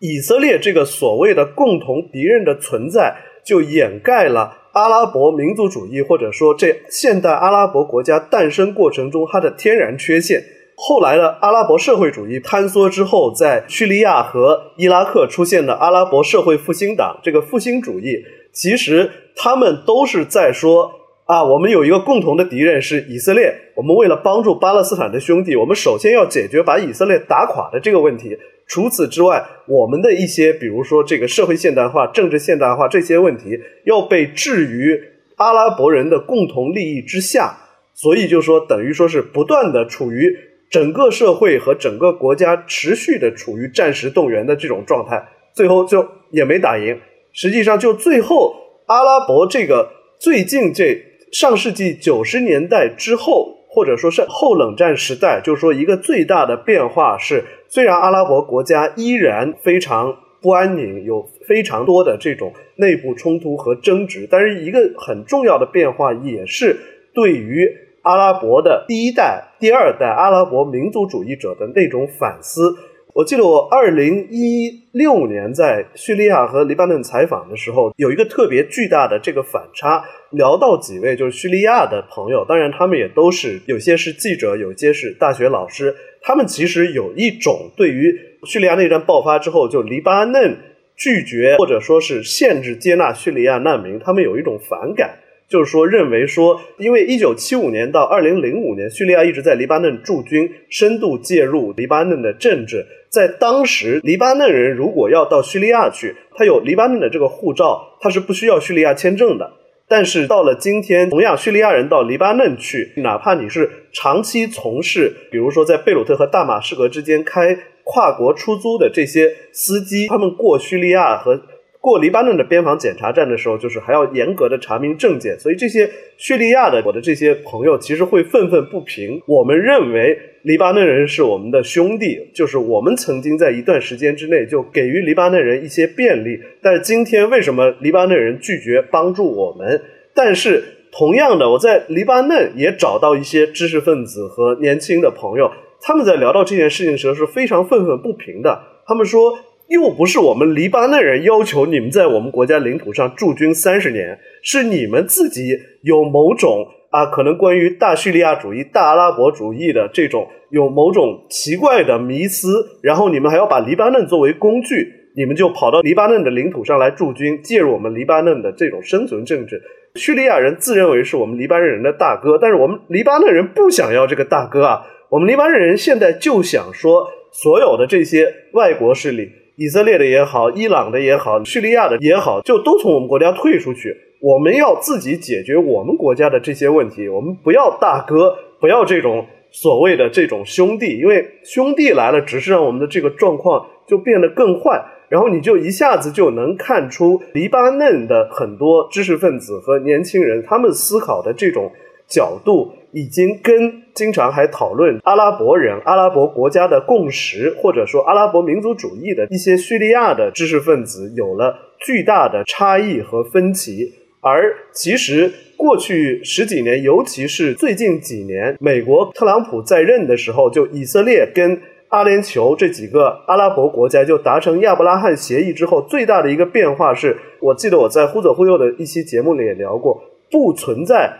以色列这个所谓的共同敌人的存在。就掩盖了阿拉伯民族主义，或者说这现代阿拉伯国家诞生过程中它的天然缺陷。后来的阿拉伯社会主义坍缩之后，在叙利亚和伊拉克出现的阿拉伯社会复兴党，这个复兴主义，其实他们都是在说啊，我们有一个共同的敌人是以色列，我们为了帮助巴勒斯坦的兄弟，我们首先要解决把以色列打垮的这个问题。除此之外，我们的一些，比如说这个社会现代化、政治现代化这些问题，要被置于阿拉伯人的共同利益之下，所以就说等于说是不断的处于整个社会和整个国家持续的处于战时动员的这种状态，最后就也没打赢。实际上，就最后阿拉伯这个最近这上世纪九十年代之后。或者说是后冷战时代，就是说一个最大的变化是，虽然阿拉伯国家依然非常不安宁，有非常多的这种内部冲突和争执，但是一个很重要的变化也是对于阿拉伯的第一代、第二代阿拉伯民族主义者的那种反思。我记得我二零一六年在叙利亚和黎巴嫩采访的时候，有一个特别巨大的这个反差。聊到几位就是叙利亚的朋友，当然他们也都是有些是记者，有些是大学老师。他们其实有一种对于叙利亚内战爆发之后，就黎巴嫩拒绝或者说是限制接纳叙利亚难民，他们有一种反感。就是说，认为说，因为一九七五年到二零零五年，叙利亚一直在黎巴嫩驻军，深度介入黎巴嫩的政治。在当时，黎巴嫩人如果要到叙利亚去，他有黎巴嫩的这个护照，他是不需要叙利亚签证的。但是到了今天，同样叙利亚人到黎巴嫩去，哪怕你是长期从事，比如说在贝鲁特和大马士革之间开跨国出租的这些司机，他们过叙利亚和。过黎巴嫩的边防检查站的时候，就是还要严格的查明证件，所以这些叙利亚的我的这些朋友其实会愤愤不平。我们认为黎巴嫩人是我们的兄弟，就是我们曾经在一段时间之内就给予黎巴嫩人一些便利，但是今天为什么黎巴嫩人拒绝帮助我们？但是同样的，我在黎巴嫩也找到一些知识分子和年轻的朋友，他们在聊到这件事情时候是非常愤愤不平的。他们说，又不是我们黎巴嫩人要求你们在我们国家领土上驻军三十年，是你们自己有某种啊，可能关于大叙利亚主义、大阿拉伯主义的这种有某种奇怪的迷思，然后你们还要把黎巴嫩作为工具。你们就跑到黎巴嫩的领土上来驻军，介入我们黎巴嫩的这种生存政治。叙利亚人自认为是我们黎巴嫩人的大哥，但是我们黎巴嫩人不想要这个大哥啊！我们黎巴嫩人现在就想说，所有的这些外国势力，以色列的也好，伊朗的也好，叙利亚的也好，就都从我们国家退出去。我们要自己解决我们国家的这些问题，我们不要大哥，不要这种所谓的这种兄弟，因为兄弟来了，只是让我们的这个状况就变得更坏。然后你就一下子就能看出黎巴嫩的很多知识分子和年轻人，他们思考的这种角度，已经跟经常还讨论阿拉伯人、阿拉伯国家的共识，或者说阿拉伯民族主义的一些叙利亚的知识分子，有了巨大的差异和分歧。而其实过去十几年，尤其是最近几年，美国特朗普在任的时候，就以色列跟。阿联酋这几个阿拉伯国家就达成亚伯拉罕协议之后，最大的一个变化是，我记得我在忽左忽右的一期节目里也聊过，不存在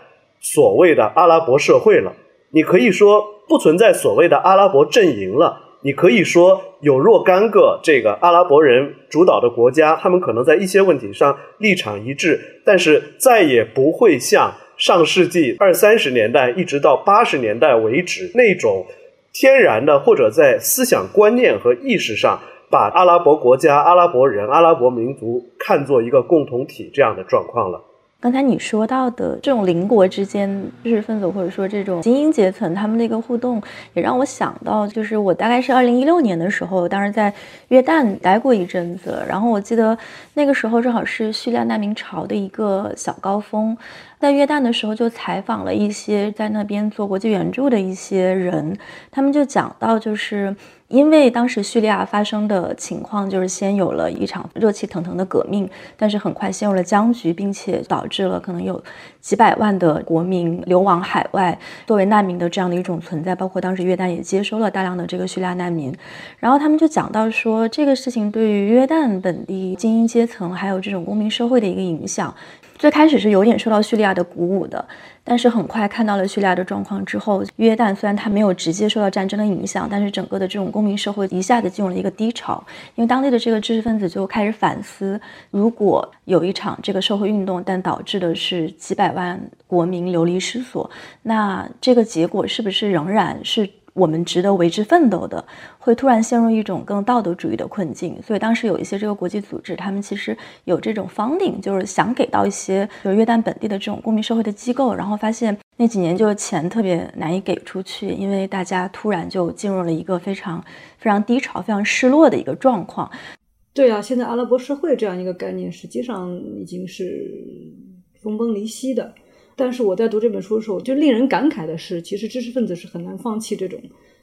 所谓的阿拉伯社会了。你可以说不存在所谓的阿拉伯阵营了。你可以说有若干个这个阿拉伯人主导的国家，他们可能在一些问题上立场一致，但是再也不会像上世纪二三十年代一直到八十年代为止那种。天然的，或者在思想观念和意识上，把阿拉伯国家、阿拉伯人、阿拉伯民族看作一个共同体这样的状况了。刚才你说到的这种邻国之间知识分子，或者说这种精英阶层，他们的一个互动，也让我想到，就是我大概是二零一六年的时候，当时在约旦待过一阵子，然后我记得那个时候正好是叙利亚难民潮的一个小高峰。在约旦的时候，就采访了一些在那边做国际援助的一些人，他们就讲到，就是因为当时叙利亚发生的情况，就是先有了一场热气腾腾的革命，但是很快陷入了僵局，并且导致了可能有几百万的国民流亡海外，作为难民的这样的一种存在。包括当时约旦也接收了大量的这个叙利亚难民，然后他们就讲到说，这个事情对于约旦本地精英阶层还有这种公民社会的一个影响。最开始是有点受到叙利亚的鼓舞的，但是很快看到了叙利亚的状况之后，约旦虽然它没有直接受到战争的影响，但是整个的这种公民社会一下子进入了一个低潮，因为当地的这个知识分子就开始反思，如果有一场这个社会运动，但导致的是几百万国民流离失所，那这个结果是不是仍然是？我们值得为之奋斗的，会突然陷入一种更道德主义的困境。所以当时有一些这个国际组织，他们其实有这种 funding，就是想给到一些就是约旦本地的这种公民社会的机构，然后发现那几年就是钱特别难以给出去，因为大家突然就进入了一个非常非常低潮、非常失落的一个状况。对啊，现在阿拉伯社会这样一个概念，实际上已经是分崩离析的。但是我在读这本书的时候，就令人感慨的是，其实知识分子是很难放弃这种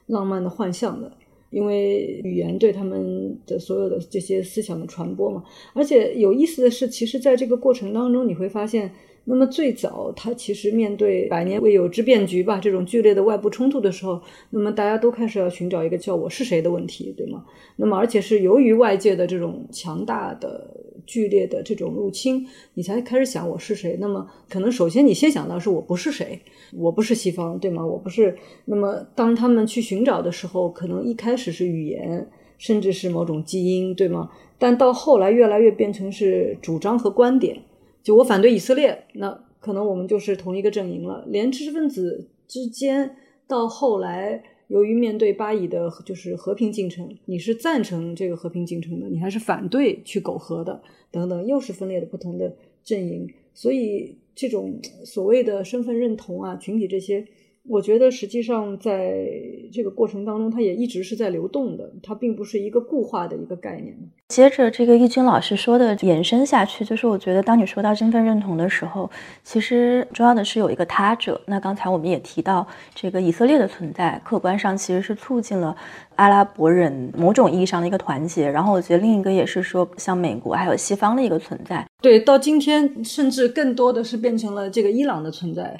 浪漫的幻象的，因为语言对他们的所有的这些思想的传播嘛。而且有意思的是，其实在这个过程当中，你会发现。那么最早，他其实面对百年未有之变局吧，这种剧烈的外部冲突的时候，那么大家都开始要寻找一个叫我是谁的问题，对吗？那么而且是由于外界的这种强大的、剧烈的这种入侵，你才开始想我是谁。那么可能首先你先想到是我不是谁，我不是西方，对吗？我不是。那么当他们去寻找的时候，可能一开始是语言，甚至是某种基因，对吗？但到后来越来越变成是主张和观点。就我反对以色列，那可能我们就是同一个阵营了。连知识分子之间，到后来由于面对巴以的，就是和平进程，你是赞成这个和平进程的，你还是反对去苟合的，等等，又是分裂的不同的阵营。所以这种所谓的身份认同啊、群体这些，我觉得实际上在这个过程当中，它也一直是在流动的，它并不是一个固化的一个概念。接着这个易军老师说的延伸下去，就是我觉得当你说到身份认同的时候，其实重要的是有一个他者。那刚才我们也提到这个以色列的存在，客观上其实是促进了阿拉伯人某种意义上的一个团结。然后我觉得另一个也是说，像美国还有西方的一个存在。对，到今天甚至更多的是变成了这个伊朗的存在。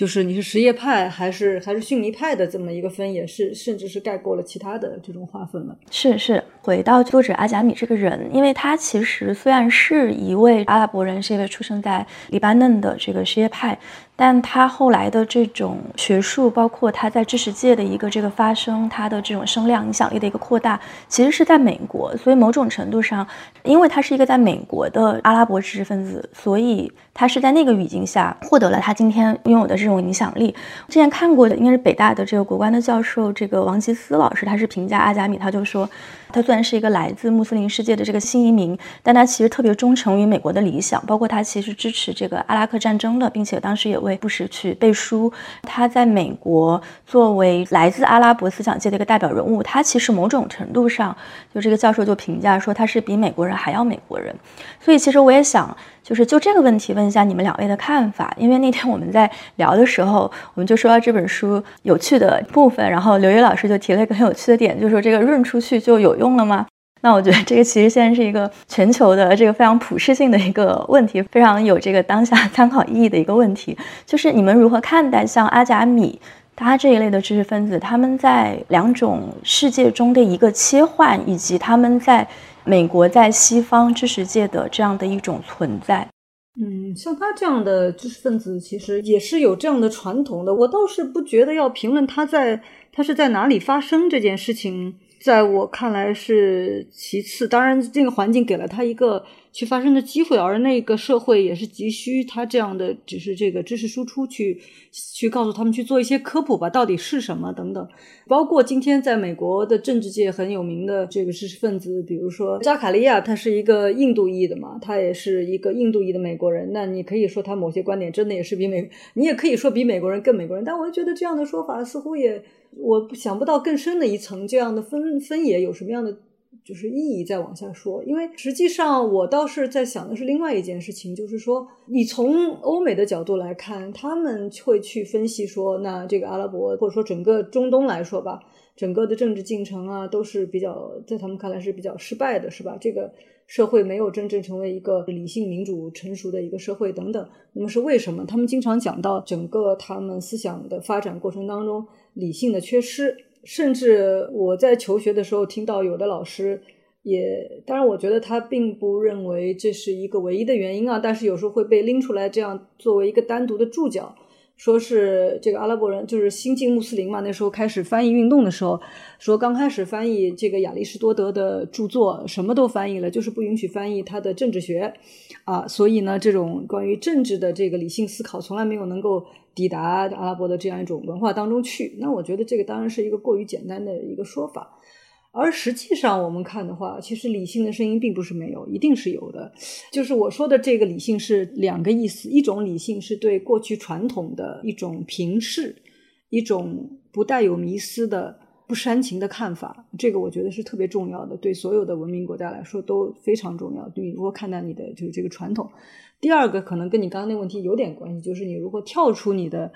就是你是什叶派还是还是逊尼派的这么一个分野，是甚至是概括了其他的这种划分了。是是，回到作者阿贾米这个人，因为他其实虽然是一位阿拉伯人，是一位出生在黎巴嫩的这个什叶派。但他后来的这种学术，包括他在知识界的一个这个发声，他的这种声量、影响力的一个扩大，其实是在美国。所以某种程度上，因为他是一个在美国的阿拉伯知识分子，所以他是在那个语境下获得了他今天拥有的这种影响力。之前看过的应该是北大的这个国关的教授，这个王吉思老师，他是评价阿贾米，他就说。他虽然是一个来自穆斯林世界的这个新移民，但他其实特别忠诚于美国的理想，包括他其实支持这个阿拉克战争的，并且当时也为布什去背书。他在美国作为来自阿拉伯思想界的一个代表人物，他其实某种程度上，就这个教授就评价说他是比美国人还要美国人。所以其实我也想。就是就这个问题问一下你们两位的看法，因为那天我们在聊的时候，我们就说到这本书有趣的部分，然后刘烨老师就提了一个很有趣的点，就是说这个润出去就有用了吗？那我觉得这个其实现在是一个全球的这个非常普适性的一个问题，非常有这个当下参考意义的一个问题，就是你们如何看待像阿贾米他这一类的知识分子，他们在两种世界中的一个切换，以及他们在。美国在西方知识界的这样的一种存在，嗯，像他这样的知识分子，其实也是有这样的传统的。我倒是不觉得要评论他在他是在哪里发生这件事情，在我看来是其次。当然，这个环境给了他一个。去发生的机会，而那个社会也是急需他这样的，只是这个知识输出去，去告诉他们去做一些科普吧，到底是什么等等。包括今天在美国的政治界很有名的这个知识分子，比如说扎卡利亚，他是一个印度裔的嘛，他也是一个印度裔的美国人。那你可以说他某些观点真的也是比美，你也可以说比美国人更美国人。但我觉得这样的说法似乎也，我想不到更深的一层这样的分分野有什么样的。就是意义再往下说，因为实际上我倒是在想的是另外一件事情，就是说你从欧美的角度来看，他们会去分析说，那这个阿拉伯或者说整个中东来说吧，整个的政治进程啊都是比较在他们看来是比较失败的，是吧？这个社会没有真正成为一个理性民主成熟的一个社会等等。那么是为什么？他们经常讲到整个他们思想的发展过程当中理性的缺失。甚至我在求学的时候听到有的老师也，当然我觉得他并不认为这是一个唯一的原因啊，但是有时候会被拎出来这样作为一个单独的注脚。说是这个阿拉伯人，就是新晋穆斯林嘛。那时候开始翻译运动的时候，说刚开始翻译这个亚里士多德的著作，什么都翻译了，就是不允许翻译他的政治学，啊，所以呢，这种关于政治的这个理性思考，从来没有能够抵达阿拉伯的这样一种文化当中去。那我觉得这个当然是一个过于简单的一个说法。而实际上，我们看的话，其实理性的声音并不是没有，一定是有的。就是我说的这个理性是两个意思：一种理性是对过去传统的一种平视，一种不带有迷思的、不煽情的看法。这个我觉得是特别重要的，对所有的文明国家来说都非常重要。你如何看待你的就是这个传统？第二个可能跟你刚刚那个问题有点关系，就是你如何跳出你的。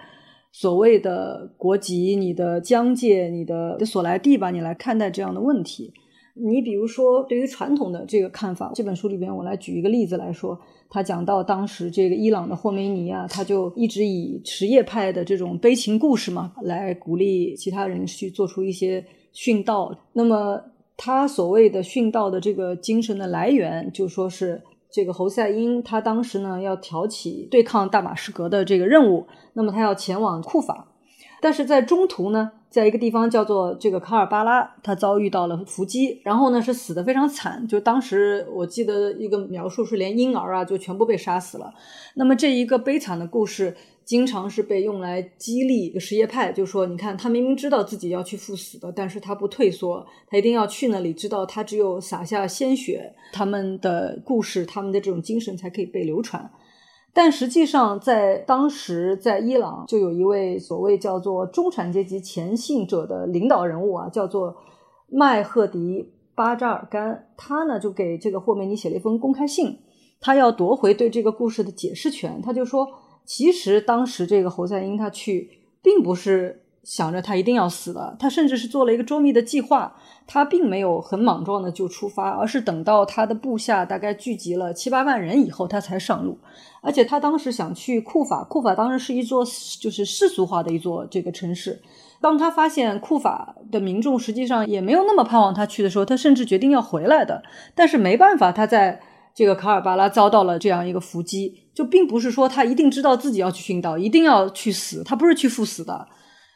所谓的国籍、你的疆界、你的所来地吧，你来看待这样的问题。你比如说，对于传统的这个看法，这本书里边，我来举一个例子来说，他讲到当时这个伊朗的霍梅尼啊，他就一直以什叶派的这种悲情故事嘛，来鼓励其他人去做出一些殉道。那么他所谓的殉道的这个精神的来源，就说是。这个侯赛因他当时呢要挑起对抗大马士革的这个任务，那么他要前往库法，但是在中途呢，在一个地方叫做这个卡尔巴拉，他遭遇到了伏击，然后呢是死的非常惨，就当时我记得一个描述是连婴儿啊就全部被杀死了，那么这一个悲惨的故事。经常是被用来激励什叶派，就说你看他明明知道自己要去赴死的，但是他不退缩，他一定要去那里，知道他只有洒下鲜血，他们的故事，他们的这种精神才可以被流传。但实际上，在当时在伊朗就有一位所谓叫做中产阶级前信者的领导人物啊，叫做麦赫迪巴扎尔干，他呢就给这个霍梅尼写了一封公开信，他要夺回对这个故事的解释权。他就说，其实当时这个侯赛因他去，并不是。想着他一定要死了，他甚至是做了一个周密的计划。他并没有很莽撞的就出发，而是等到他的部下大概聚集了七八万人以后，他才上路。而且他当时想去库法，库法当时是一座就是世俗化的一座这个城市。当他发现库法的民众实际上也没有那么盼望他去的时候，他甚至决定要回来的。但是没办法，他在这个卡尔巴拉遭到了这样一个伏击，就并不是说他一定知道自己要去殉道，一定要去死，他不是去赴死的。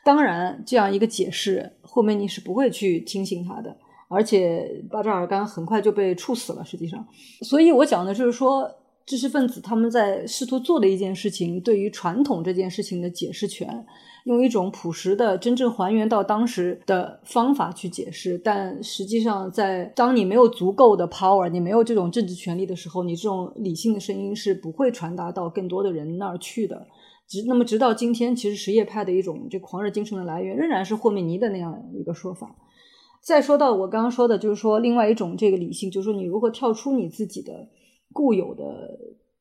当然，这样一个解释，霍梅尼是不会去听信他的，而且巴扎尔干很快就被处死了。实际上，所以我讲的就是说，知识分子他们在试图做的一件事情，对于传统这件事情的解释权，用一种朴实的、真正还原到当时的方法去解释。但实际上，在当你没有足够的 power，你没有这种政治权利的时候，你这种理性的声音是不会传达到更多的人那儿去的。直那么直到今天，其实什叶派的一种这狂热精神的来源仍然是霍梅尼的那样一个说法。再说到我刚刚说的，就是说另外一种这个理性，就是说你如何跳出你自己的固有的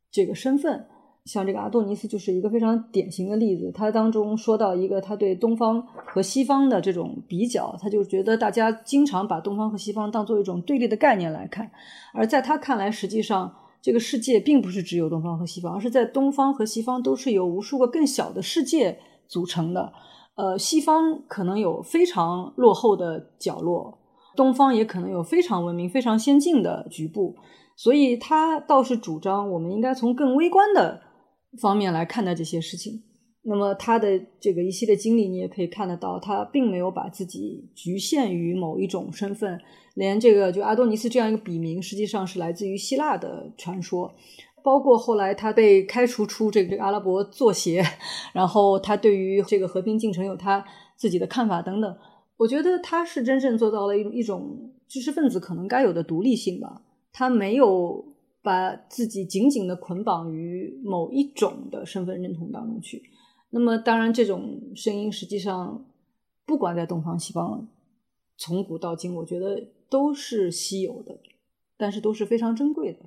这个身份。像这个阿多尼斯就是一个非常典型的例子。他当中说到一个他对东方和西方的这种比较，他就觉得大家经常把东方和西方当做一种对立的概念来看，而在他看来，实际上。这个世界并不是只有东方和西方，而是在东方和西方都是由无数个更小的世界组成的。呃，西方可能有非常落后的角落，东方也可能有非常文明、非常先进的局部。所以他倒是主张，我们应该从更微观的方面来看待这些事情。那么他的这个一系列经历，你也可以看得到，他并没有把自己局限于某一种身份。连这个就阿多尼斯这样一个笔名，实际上是来自于希腊的传说，包括后来他被开除出这个阿拉伯作协，然后他对于这个和平进程有他自己的看法等等。我觉得他是真正做到了一一种知识分子可能该有的独立性吧。他没有把自己紧紧的捆绑于某一种的身份认同当中去。那么，当然这种声音实际上不管在东方西方，从古到今，我觉得。都是稀有的，但是都是非常珍贵的。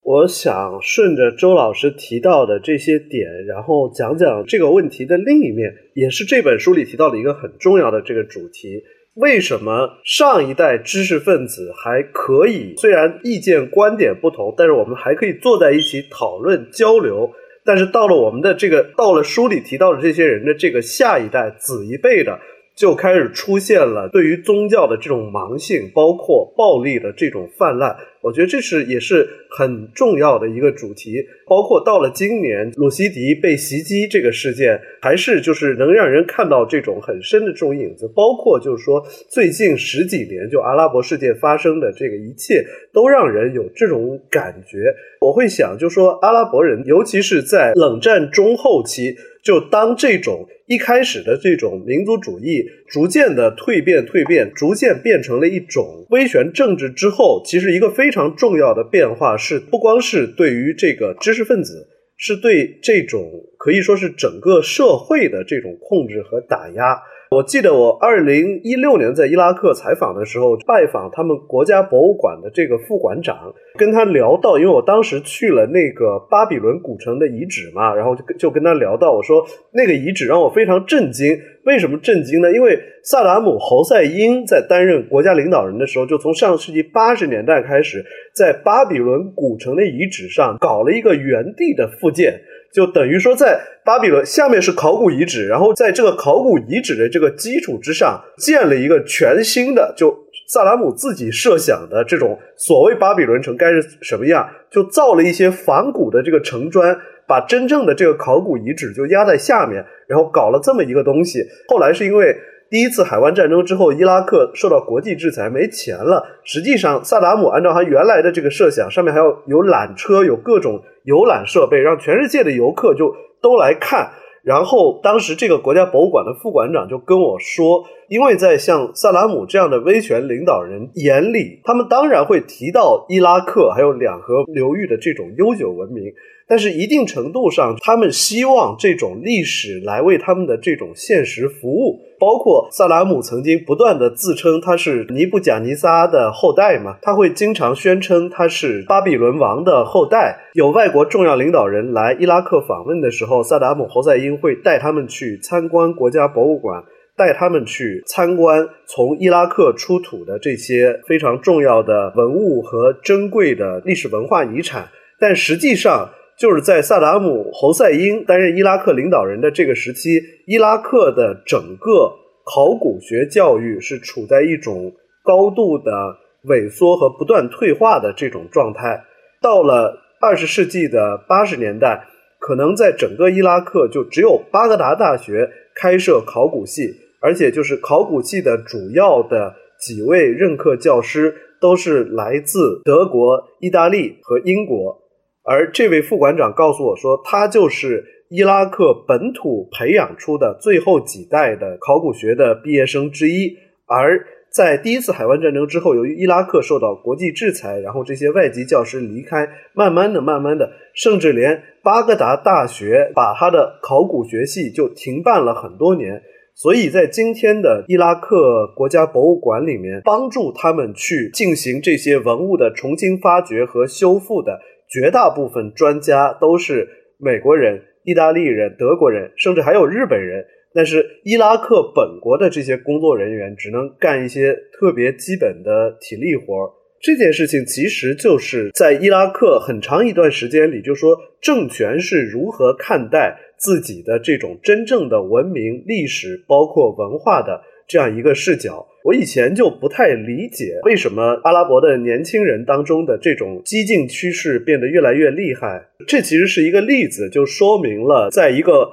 我想顺着周老师提到的这些点，然后讲讲这个问题的另一面，也是这本书里提到的一个很重要的这个主题：为什么上一代知识分子还可以，虽然意见观点不同，但是我们还可以坐在一起讨论交流。但是到了我们的这个，到了书里提到的这些人的这个下一代、子一辈的。就开始出现了对于宗教的这种盲性，包括暴力的这种泛滥。我觉得这是也是很重要的一个主题，包括到了今年鲁西迪被袭击这个事件，还是就是能让人看到这种很深的这种影子。包括就是说最近十几年就阿拉伯世界发生的这个一切，都让人有这种感觉。我会想，就说阿拉伯人，尤其是在冷战中后期，就当这种一开始的这种民族主义逐渐的蜕变、蜕变，逐渐变成了一种威权政治之后，其实一个非常。重要的变化是，不光是对于这个知识分子，是对这种可以说是整个社会的这种控制和打压。我记得我二零一六年在伊拉克采访的时候，拜访他们国家博物馆的这个副馆长，跟他聊到，因为我当时去了那个巴比伦古城的遗址嘛，然后就就跟他聊到，我说那个遗址让我非常震惊。为什么震惊呢？因为萨达姆侯赛因在担任国家领导人的时候，就从上世纪八十年代开始，在巴比伦古城的遗址上搞了一个原地的复建。就等于说，在巴比伦下面是考古遗址，然后在这个考古遗址的这个基础之上，建了一个全新的，就萨拉姆自己设想的这种所谓巴比伦城该是什么样，就造了一些仿古的这个城砖，把真正的这个考古遗址就压在下面，然后搞了这么一个东西。后来是因为。第一次海湾战争之后，伊拉克受到国际制裁，没钱了。实际上，萨达姆按照他原来的这个设想，上面还要有缆车，有各种游览设备，让全世界的游客就都来看。然后，当时这个国家博物馆的副馆长就跟我说，因为在像萨达姆这样的威权领导人眼里，他们当然会提到伊拉克还有两河流域的这种悠久文明。但是一定程度上，他们希望这种历史来为他们的这种现实服务。包括萨达姆曾经不断的自称他是尼布贾尼撒的后代嘛，他会经常宣称他是巴比伦王的后代。有外国重要领导人来伊拉克访问的时候，萨达姆侯赛因会带他们去参观国家博物馆，带他们去参观从伊拉克出土的这些非常重要的文物和珍贵的历史文化遗产。但实际上，就是在萨达姆侯赛因担任伊拉克领导人的这个时期，伊拉克的整个考古学教育是处在一种高度的萎缩和不断退化的这种状态。到了二十世纪的八十年代，可能在整个伊拉克就只有巴格达大学开设考古系，而且就是考古系的主要的几位任课教师都是来自德国、意大利和英国。而这位副馆长告诉我说，他就是伊拉克本土培养出的最后几代的考古学的毕业生之一。而在第一次海湾战争之后，由于伊拉克受到国际制裁，然后这些外籍教师离开，慢慢的、慢慢的，甚至连巴格达大学把他的考古学系就停办了很多年。所以在今天的伊拉克国家博物馆里面，帮助他们去进行这些文物的重新发掘和修复的。绝大部分专家都是美国人、意大利人、德国人，甚至还有日本人。但是伊拉克本国的这些工作人员只能干一些特别基本的体力活。这件事情其实就是在伊拉克很长一段时间里，就说政权是如何看待自己的这种真正的文明、历史，包括文化的。这样一个视角，我以前就不太理解为什么阿拉伯的年轻人当中的这种激进趋势变得越来越厉害。这其实是一个例子，就说明了在一个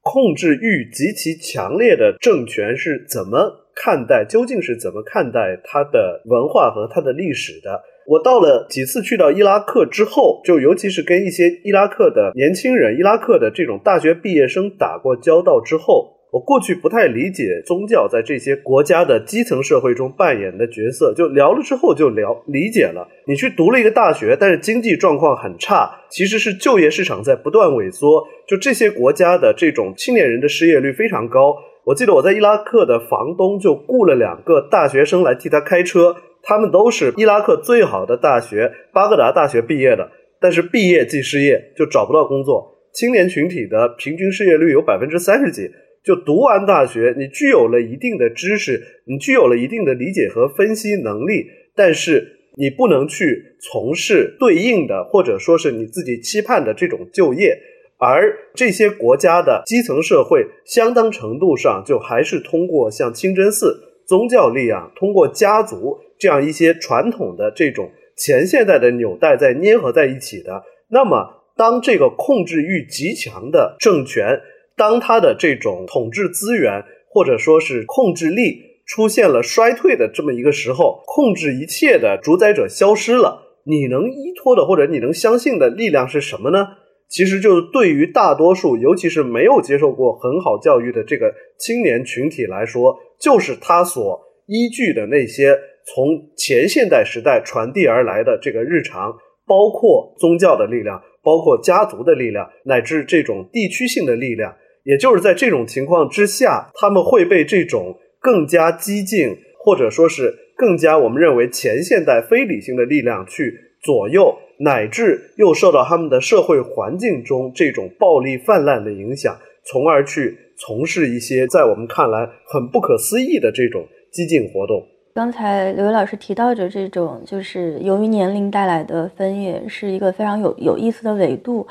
控制欲极其强烈的政权是怎么看待，究竟是怎么看待它的文化和它的历史的。我到了几次去到伊拉克之后，就尤其是跟一些伊拉克的年轻人、伊拉克的这种大学毕业生打过交道之后。我过去不太理解宗教在这些国家的基层社会中扮演的角色，就聊了之后就聊理解了。你去读了一个大学，但是经济状况很差，其实是就业市场在不断萎缩。就这些国家的这种青年人的失业率非常高。我记得我在伊拉克的房东就雇了两个大学生来替他开车，他们都是伊拉克最好的大学巴格达大学毕业的，但是毕业即失业，就找不到工作。青年群体的平均失业率有百分之三十几。就读完大学，你具有了一定的知识，你具有了一定的理解和分析能力，但是你不能去从事对应的或者说是你自己期盼的这种就业，而这些国家的基层社会，相当程度上就还是通过像清真寺、宗教力量，通过家族这样一些传统的这种前现代的纽带在捏合在一起的。那么，当这个控制欲极强的政权，当他的这种统治资源或者说是控制力出现了衰退的这么一个时候，控制一切的主宰者消失了，你能依托的或者你能相信的力量是什么呢？其实就是对于大多数，尤其是没有接受过很好教育的这个青年群体来说，就是他所依据的那些从前现代时代传递而来的这个日常，包括宗教的力量，包括家族的力量，乃至这种地区性的力量。也就是在这种情况之下，他们会被这种更加激进，或者说是更加我们认为前现代非理性的力量去左右，乃至又受到他们的社会环境中这种暴力泛滥的影响，从而去从事一些在我们看来很不可思议的这种激进活动。刚才刘伟老师提到的这种，就是由于年龄带来的分野，是一个非常有有意思的维度。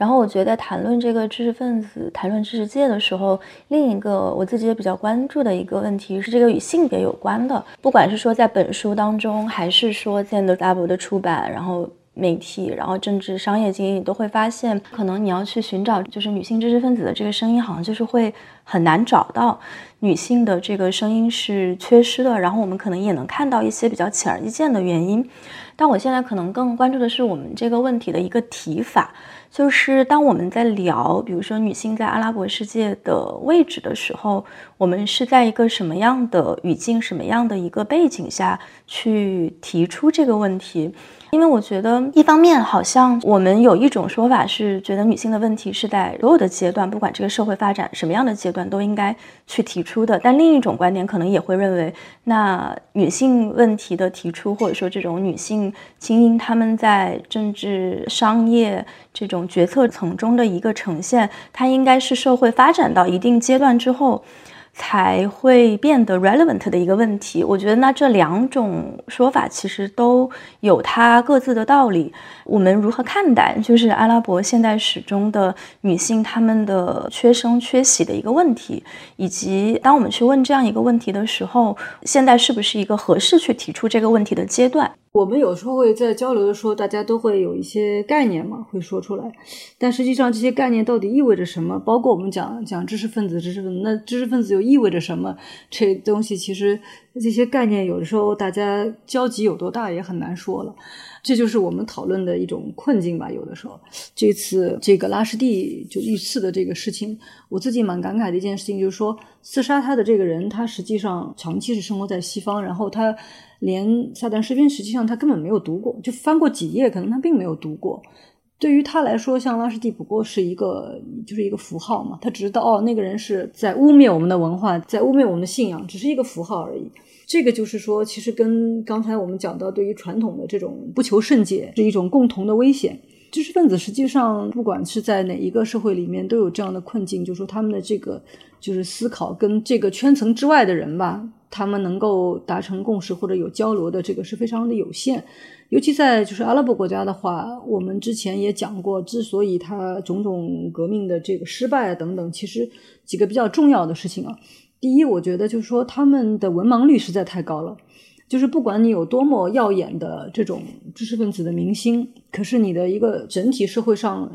然后我觉得谈论这个知识分子、谈论知识界的时候，另一个我自己也比较关注的一个问题是这个与性别有关的。不管是说在本书当中，还是说在 W 的出版，然后媒体，然后政治、商业经营，都会发现，可能你要去寻找就是女性知识分子的这个声音，好像就是会很难找到女性的这个声音是缺失的，然后我们可能也能看到一些比较显而易见的原因。但我现在可能更关注的是我们这个问题的一个提法，就是当我们在聊，比如说女性在阿拉伯世界的位置的时候，我们是在一个什么样的语境、什么样的一个背景下去提出这个问题？因为我觉得，一方面好像我们有一种说法是觉得女性的问题是在所有的阶段，不管这个社会发展什么样的阶段，都应该去提出的。但另一种观点可能也会认为，那女性问题的提出，或者说这种女性精英她们在政治、商业这种决策层中的一个呈现，它应该是社会发展到一定阶段之后。才会变得 relevant 的一个问题，我觉得那这两种说法其实都有它各自的道理。我们如何看待就是阿拉伯现代史中的女性她们的缺生缺席的一个问题，以及当我们去问这样一个问题的时候，现在是不是一个合适去提出这个问题的阶段？我们有时候会在交流的时候，大家都会有一些概念嘛，会说出来。但实际上，这些概念到底意味着什么？包括我们讲讲知识分子，知识分子，那知识分子又意味着什么？这东西其实这些概念有的时候大家交集有多大也很难说了。这就是我们讨论的一种困境吧。有的时候，这次这个拉什蒂就遇刺的这个事情，我自己蛮感慨的一件事情，就是说刺杀他的这个人，他实际上长期是生活在西方，然后他。连撒旦诗篇实际上他根本没有读过，就翻过几页，可能他并没有读过。对于他来说，像拉什蒂不过是一个，就是一个符号嘛。他只知道哦，那个人是在污蔑我们的文化，在污蔑我们的信仰，只是一个符号而已。这个就是说，其实跟刚才我们讲到对于传统的这种不求甚解是一种共同的危险。知识分子实际上不管是在哪一个社会里面，都有这样的困境，就是说他们的这个就是思考跟这个圈层之外的人吧。他们能够达成共识或者有交流的这个是非常的有限，尤其在就是阿拉伯国家的话，我们之前也讲过，之所以它种种革命的这个失败啊等等，其实几个比较重要的事情啊。第一，我觉得就是说他们的文盲率实在太高了，就是不管你有多么耀眼的这种知识分子的明星，可是你的一个整体社会上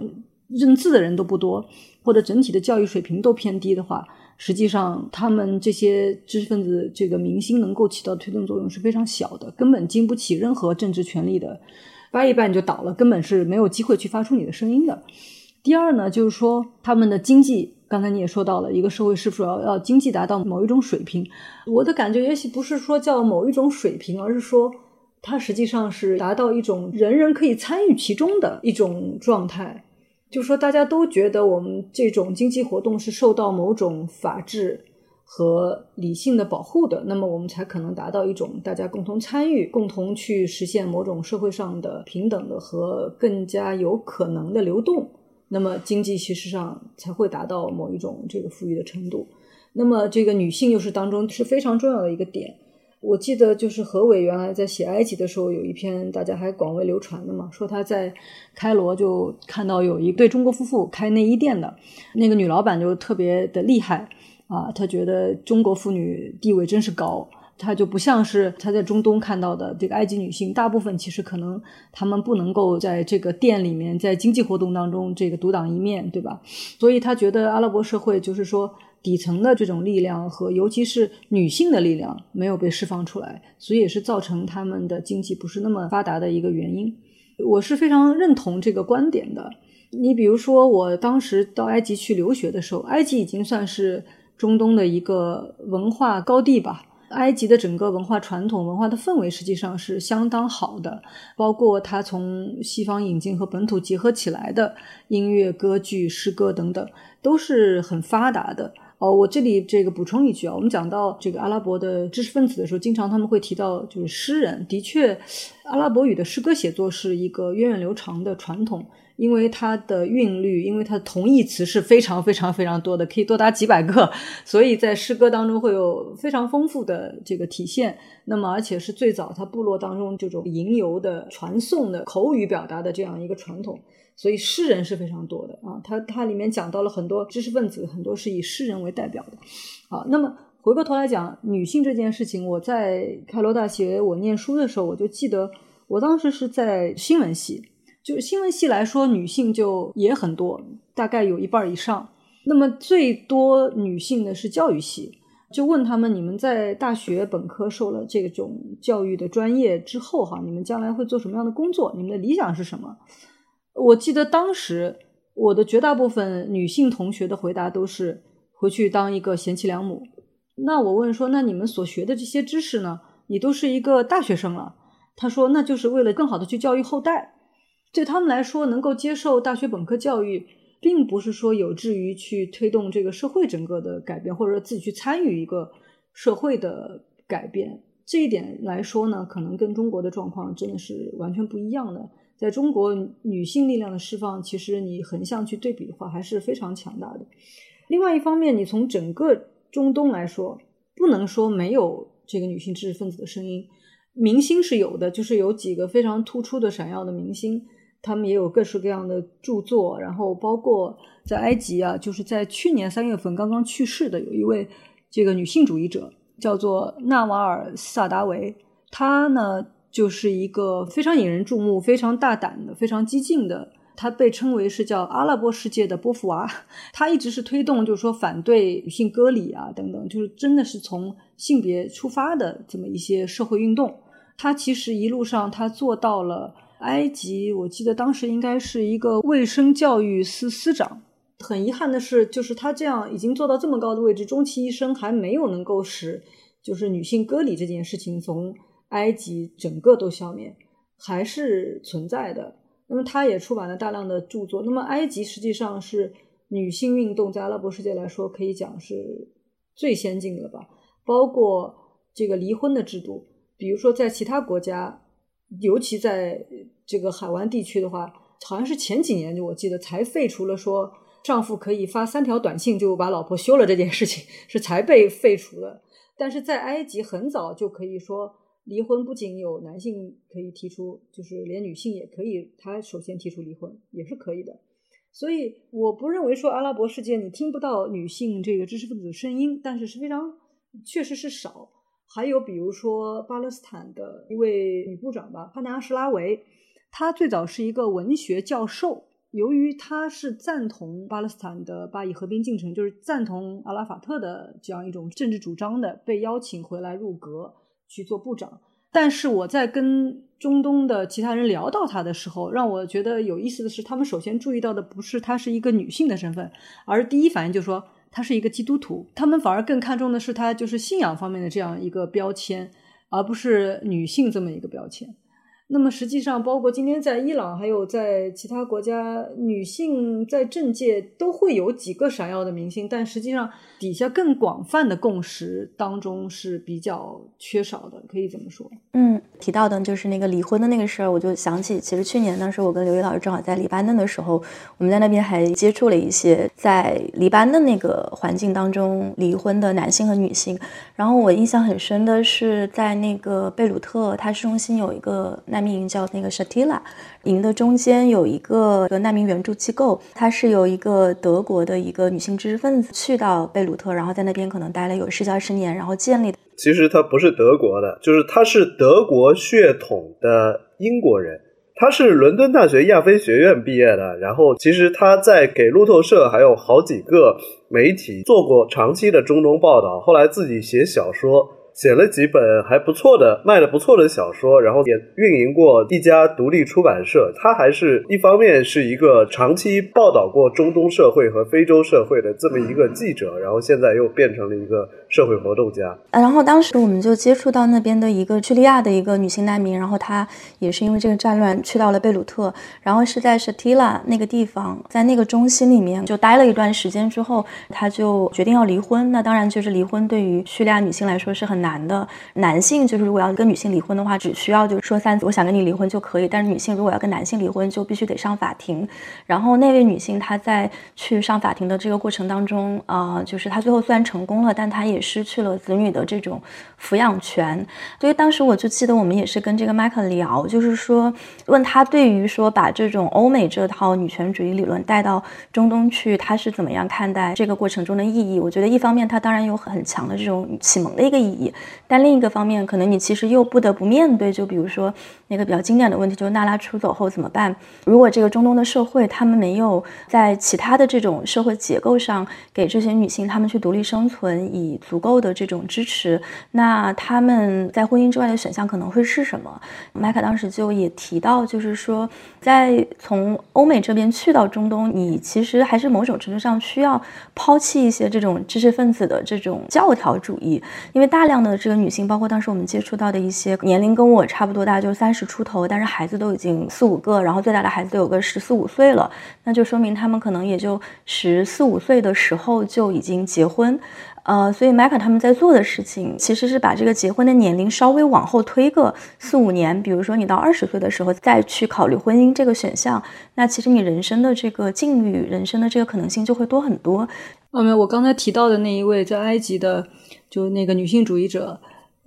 认字的人都不多，或者整体的教育水平都偏低的话。实际上，他们这些知识分子、这个明星能够起到推动作用是非常小的，根本经不起任何政治权力的掰一掰你就倒了，根本是没有机会去发出你的声音的。第二呢，就是说他们的经济，刚才你也说到了，一个社会是否要要经济达到某一种水平？我的感觉也许不是说叫某一种水平，而是说它实际上是达到一种人人可以参与其中的一种状态。就是说，大家都觉得我们这种经济活动是受到某种法治和理性的保护的，那么我们才可能达到一种大家共同参与、共同去实现某种社会上的平等的和更加有可能的流动，那么经济其实上才会达到某一种这个富裕的程度。那么这个女性又是当中是非常重要的一个点。我记得就是何伟原来在写埃及的时候，有一篇大家还广为流传的嘛，说他在开罗就看到有一对中国夫妇开内衣店的，那个女老板就特别的厉害啊，他觉得中国妇女地位真是高，他就不像是他在中东看到的这个埃及女性，大部分其实可能他们不能够在这个店里面，在经济活动当中这个独当一面对吧？所以他觉得阿拉伯社会就是说。底层的这种力量和尤其是女性的力量没有被释放出来，所以也是造成他们的经济不是那么发达的一个原因。我是非常认同这个观点的。你比如说，我当时到埃及去留学的时候，埃及已经算是中东的一个文化高地吧。埃及的整个文化传统、文化的氛围实际上是相当好的，包括它从西方引进和本土结合起来的音乐、歌剧、诗歌等等，都是很发达的。哦，我这里这个补充一句啊，我们讲到这个阿拉伯的知识分子的时候，经常他们会提到就是诗人。的确，阿拉伯语的诗歌写作是一个源远流长的传统，因为它的韵律，因为它的同义词是非常非常非常多的，可以多达几百个，所以在诗歌当中会有非常丰富的这个体现。那么，而且是最早它部落当中这种吟游的传颂的口语表达的这样一个传统。所以诗人是非常多的啊，它它里面讲到了很多知识分子，很多是以诗人为代表的。好，那么回过头来讲女性这件事情，我在开罗大学我念书的时候，我就记得我当时是在新闻系，就新闻系来说，女性就也很多，大概有一半以上。那么最多女性的是教育系，就问他们：你们在大学本科受了这种教育的专业之后，哈，你们将来会做什么样的工作？你们的理想是什么？我记得当时我的绝大部分女性同学的回答都是回去当一个贤妻良母。那我问说：那你们所学的这些知识呢？你都是一个大学生了。他说：那就是为了更好的去教育后代。对他们来说，能够接受大学本科教育。并不是说有志于去推动这个社会整个的改变，或者说自己去参与一个社会的改变。这一点来说呢，可能跟中国的状况真的是完全不一样的。在中国，女性力量的释放，其实你横向去对比的话，还是非常强大的。另外一方面，你从整个中东来说，不能说没有这个女性知识分子的声音，明星是有的，就是有几个非常突出的、闪耀的明星。他们也有各式各样的著作，然后包括在埃及啊，就是在去年三月份刚刚去世的有一位这个女性主义者，叫做纳瓦尔萨达维。她呢就是一个非常引人注目、非常大胆的、非常激进的。她被称为是叫阿拉伯世界的波伏娃。她一直是推动，就是说反对女性割礼啊等等，就是真的是从性别出发的这么一些社会运动。她其实一路上她做到了。埃及，我记得当时应该是一个卫生教育司司长。很遗憾的是，就是他这样已经做到这么高的位置，终其一生还没有能够使就是女性割礼这件事情从埃及整个都消灭，还是存在的。那么他也出版了大量的著作。那么埃及实际上是女性运动在阿拉伯世界来说可以讲是最先进的吧，包括这个离婚的制度，比如说在其他国家。尤其在这个海湾地区的话，好像是前几年，就我记得才废除了说丈夫可以发三条短信就把老婆休了这件事情，是才被废除的。但是在埃及很早就可以说离婚，不仅有男性可以提出，就是连女性也可以，他首先提出离婚也是可以的。所以我不认为说阿拉伯世界你听不到女性这个知识分子的声音，但是是非常确实是少。还有比如说巴勒斯坦的一位女部长吧，帕纳什拉维，她最早是一个文学教授。由于她是赞同巴勒斯坦的巴以和平进程，就是赞同阿拉法特的这样一种政治主张的，被邀请回来入阁去做部长。但是我在跟中东的其他人聊到她的时候，让我觉得有意思的是，他们首先注意到的不是她是一个女性的身份，而第一反应就说。他是一个基督徒，他们反而更看重的是他就是信仰方面的这样一个标签，而不是女性这么一个标签。那么实际上，包括今天在伊朗，还有在其他国家，女性在政界都会有几个闪耀的明星，但实际上底下更广泛的共识当中是比较缺少的，可以这么说。嗯，提到的就是那个离婚的那个事儿，我就想起，其实去年当时我跟刘毅老师正好在黎巴嫩的时候，我们在那边还接触了一些在黎巴嫩那个环境当中离婚的男性和女性。然后我印象很深的是，在那个贝鲁特，它市中心有一个。难民营叫那个 Shatila，营的中间有一个难民援助机构，它是由一个德国的一个女性知识分子去到贝鲁特，然后在那边可能待了有十几二十年，然后建立的。其实他不是德国的，就是他是德国血统的英国人，他是伦敦大学亚非学院毕业的，然后其实他在给路透社还有好几个媒体做过长期的中东报道，后来自己写小说。写了几本还不错的、卖的不错的小说，然后也运营过一家独立出版社。他还是一方面是一个长期报道过中东社会和非洲社会的这么一个记者，然后现在又变成了一个社会活动家。然后当时我们就接触到那边的一个叙利亚的一个女性难民，然后她也是因为这个战乱去到了贝鲁特，然后是在 Shatila 那个地方，在那个中心里面就待了一段时间之后，她就决定要离婚。那当然就是离婚对于叙利亚女性来说是很。难的男性就是如果要跟女性离婚的话，只需要就是说三我想跟你离婚就可以。但是女性如果要跟男性离婚，就必须得上法庭。然后那位女性她在去上法庭的这个过程当中，啊，就是她最后虽然成功了，但她也也失去了子女的这种抚养权。所以当时我就记得我们也是跟这个麦克聊，就是说问他对于说把这种欧美这套女权主义理论带到中东去，他是怎么样看待这个过程中的意义？我觉得一方面他当然有很强的这种启蒙的一个意义。但另一个方面，可能你其实又不得不面对，就比如说那个比较经典的问题，就是娜拉出走后怎么办？如果这个中东的社会他们没有在其他的这种社会结构上给这些女性她们去独立生存以足够的这种支持，那那他们在婚姻之外的选项可能会是什么？麦卡当时就也提到，就是说在从欧美这边去到中东，你其实还是某种程度上需要抛弃一些这种知识分子的这种教条主义，因为大量的这个女性，包括当时我们接触到的一些年龄跟我差不多大，就三十出头，但是孩子都已经四五个，然后最大的孩子都有个十四五岁了，那就说明他们可能也就十四五岁的时候就已经结婚。呃，所以麦卡他们在做的事情，其实是把这个结婚的年龄稍微往后推个四五年。比如说，你到二十岁的时候再去考虑婚姻这个选项，那其实你人生的这个境遇、人生的这个可能性就会多很多。有没有我刚才提到的那一位在埃及的，就那个女性主义者。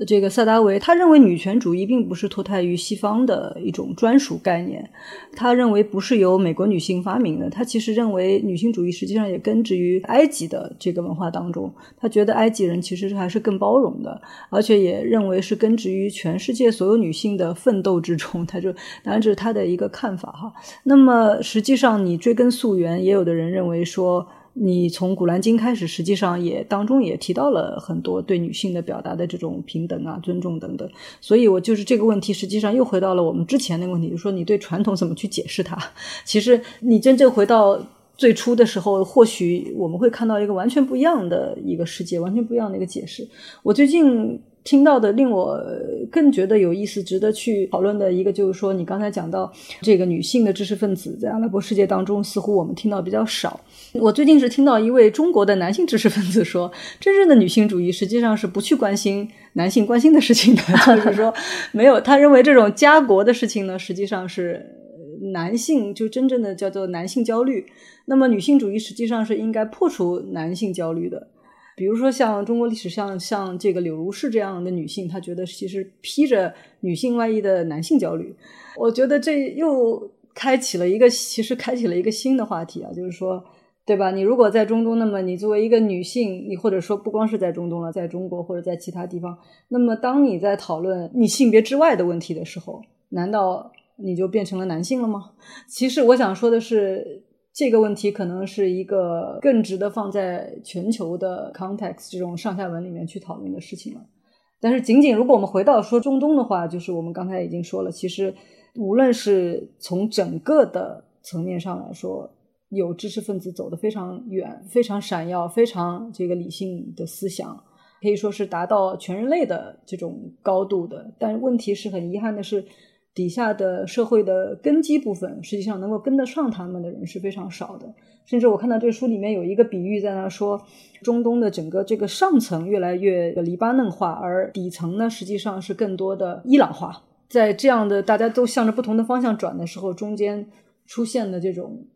这个萨达维，他认为女权主义并不是脱胎于西方的一种专属概念，他认为不是由美国女性发明的，他其实认为女性主义实际上也根植于埃及的这个文化当中，他觉得埃及人其实还是更包容的，而且也认为是根植于全世界所有女性的奋斗之中，他就当然这是他的一个看法哈。那么实际上你追根溯源，也有的人认为说。你从《古兰经》开始，实际上也当中也提到了很多对女性的表达的这种平等啊、尊重等等。所以，我就是这个问题，实际上又回到了我们之前那个问题，就是说你对传统怎么去解释它？其实你真正回到最初的时候，或许我们会看到一个完全不一样的一个世界，完全不一样的一个解释。我最近。听到的令我更觉得有意思、值得去讨论的一个，就是说，你刚才讲到这个女性的知识分子在阿拉伯世界当中，似乎我们听到比较少。我最近是听到一位中国的男性知识分子说，真正的女性主义实际上是不去关心男性关心的事情的，就是说，没有他认为这种家国的事情呢，实际上是男性就真正的叫做男性焦虑。那么，女性主义实际上是应该破除男性焦虑的。比如说，像中国历史上像这个柳如是这样的女性，她觉得其实披着女性外衣的男性焦虑。我觉得这又开启了一个，其实开启了一个新的话题啊，就是说，对吧？你如果在中东，那么你作为一个女性，你或者说不光是在中东了，在中国或者在其他地方，那么当你在讨论你性别之外的问题的时候，难道你就变成了男性了吗？其实我想说的是。这个问题可能是一个更值得放在全球的 context 这种上下文里面去讨论的事情了。但是，仅仅如果我们回到说中东的话，就是我们刚才已经说了，其实无论是从整个的层面上来说，有知识分子走得非常远、非常闪耀、非常这个理性的思想，可以说是达到全人类的这种高度的。但问题是很遗憾的是。底下的社会的根基部分，实际上能够跟得上他们的人是非常少的。甚至我看到这书里面有一个比喻，在那说，中东的整个这个上层越来越黎巴嫩化，而底层呢，实际上是更多的伊朗化。在这样的大家都向着不同的方向转的时候，中间出现的这种，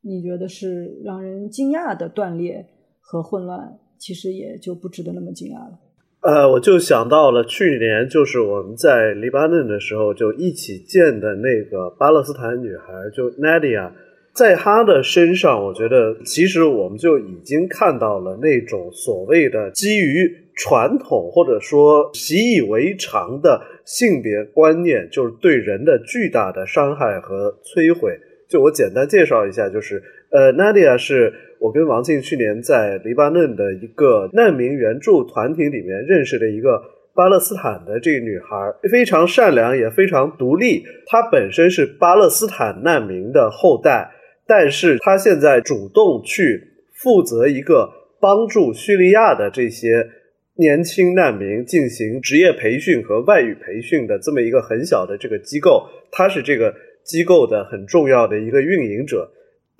你觉得是让人惊讶的断裂和混乱，其实也就不值得那么惊讶了。呃，我就想到了去年，就是我们在黎巴嫩的时候，就一起见的那个巴勒斯坦女孩，就 Nadia，在她的身上，我觉得其实我们就已经看到了那种所谓的基于传统或者说习以为常的性别观念，就是对人的巨大的伤害和摧毁。就我简单介绍一下，就是呃，Nadia 是。我跟王静去年在黎巴嫩的一个难民援助团体里面认识的一个巴勒斯坦的这个女孩，非常善良，也非常独立。她本身是巴勒斯坦难民的后代，但是她现在主动去负责一个帮助叙利亚的这些年轻难民进行职业培训和外语培训的这么一个很小的这个机构。她是这个机构的很重要的一个运营者。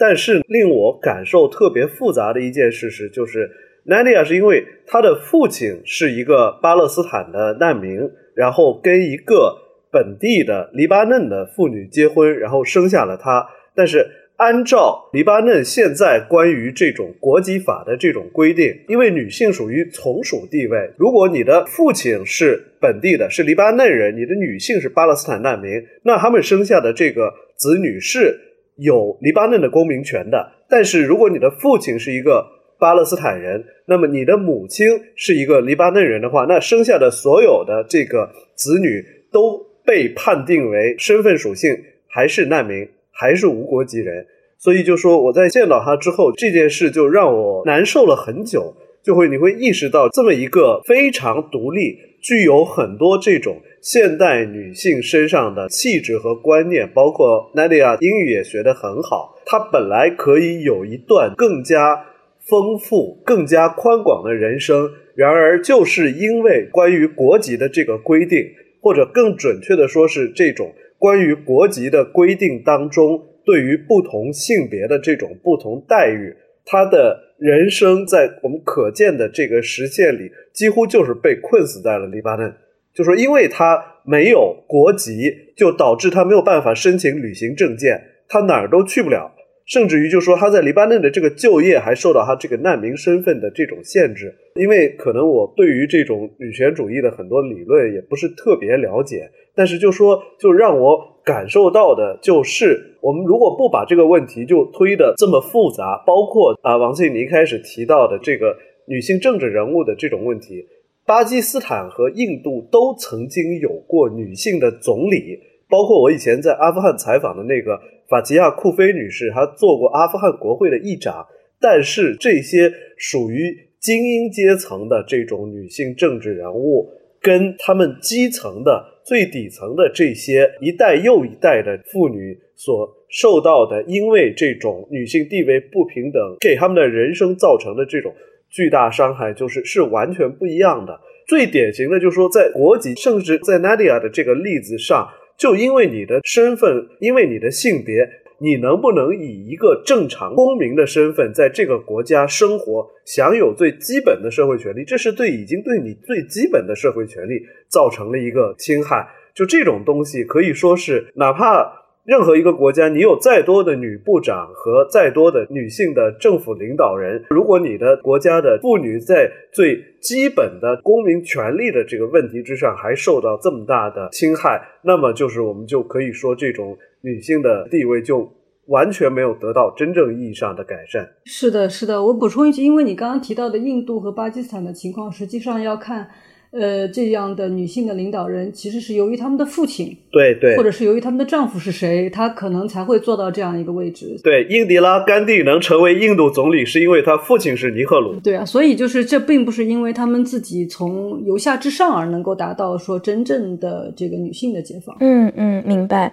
但是令我感受特别复杂的一件事是，就是 Nadia 是因为他的父亲是一个巴勒斯坦的难民，然后跟一个本地的黎巴嫩的妇女结婚，然后生下了他。但是按照黎巴嫩现在关于这种国籍法的这种规定，因为女性属于从属地位，如果你的父亲是本地的，是黎巴嫩人，你的女性是巴勒斯坦难民，那他们生下的这个子女是。有黎巴嫩的公民权的，但是如果你的父亲是一个巴勒斯坦人，那么你的母亲是一个黎巴嫩人的话，那生下的所有的这个子女都被判定为身份属性还是难民，还是无国籍人。所以就说我在见到他之后，这件事就让我难受了很久。就会你会意识到，这么一个非常独立、具有很多这种现代女性身上的气质和观念，包括 Nadia 英语也学得很好，她本来可以有一段更加丰富、更加宽广的人生，然而就是因为关于国籍的这个规定，或者更准确的说是这种关于国籍的规定当中，对于不同性别的这种不同待遇。他的人生在我们可见的这个实现里，几乎就是被困死在了黎巴嫩。就说，因为他没有国籍，就导致他没有办法申请旅行证件，他哪儿都去不了。甚至于，就说他在黎巴嫩的这个就业还受到他这个难民身份的这种限制。因为可能我对于这种女权主义的很多理论也不是特别了解，但是就说，就让我。感受到的就是，我们如果不把这个问题就推的这么复杂，包括啊，王庆妮开始提到的这个女性政治人物的这种问题，巴基斯坦和印度都曾经有过女性的总理，包括我以前在阿富汗采访的那个法提亚库菲女士，她做过阿富汗国会的议长，但是这些属于精英阶层的这种女性政治人物，跟他们基层的。最底层的这些一代又一代的妇女所受到的，因为这种女性地位不平等，给他们的人生造成的这种巨大伤害，就是是完全不一样的。最典型的就是说，在国籍，甚至在 Nadia 的这个例子上，就因为你的身份，因为你的性别。你能不能以一个正常公民的身份在这个国家生活，享有最基本的社会权利？这是对已经对你最基本的社会权利造成了一个侵害。就这种东西，可以说是哪怕任何一个国家，你有再多的女部长和再多的女性的政府领导人，如果你的国家的妇女在最基本的公民权利的这个问题之上还受到这么大的侵害，那么就是我们就可以说这种。女性的地位就完全没有得到真正意义上的改善。是的，是的。我补充一句，因为你刚刚提到的印度和巴基斯坦的情况，实际上要看，呃，这样的女性的领导人其实是由于他们的父亲，对对，或者是由于他们的丈夫是谁，她可能才会做到这样一个位置。对，英迪拉·甘地能成为印度总理，是因为他父亲是尼赫鲁。对啊，所以就是这并不是因为他们自己从由下至上而能够达到说真正的这个女性的解放。嗯嗯，明白。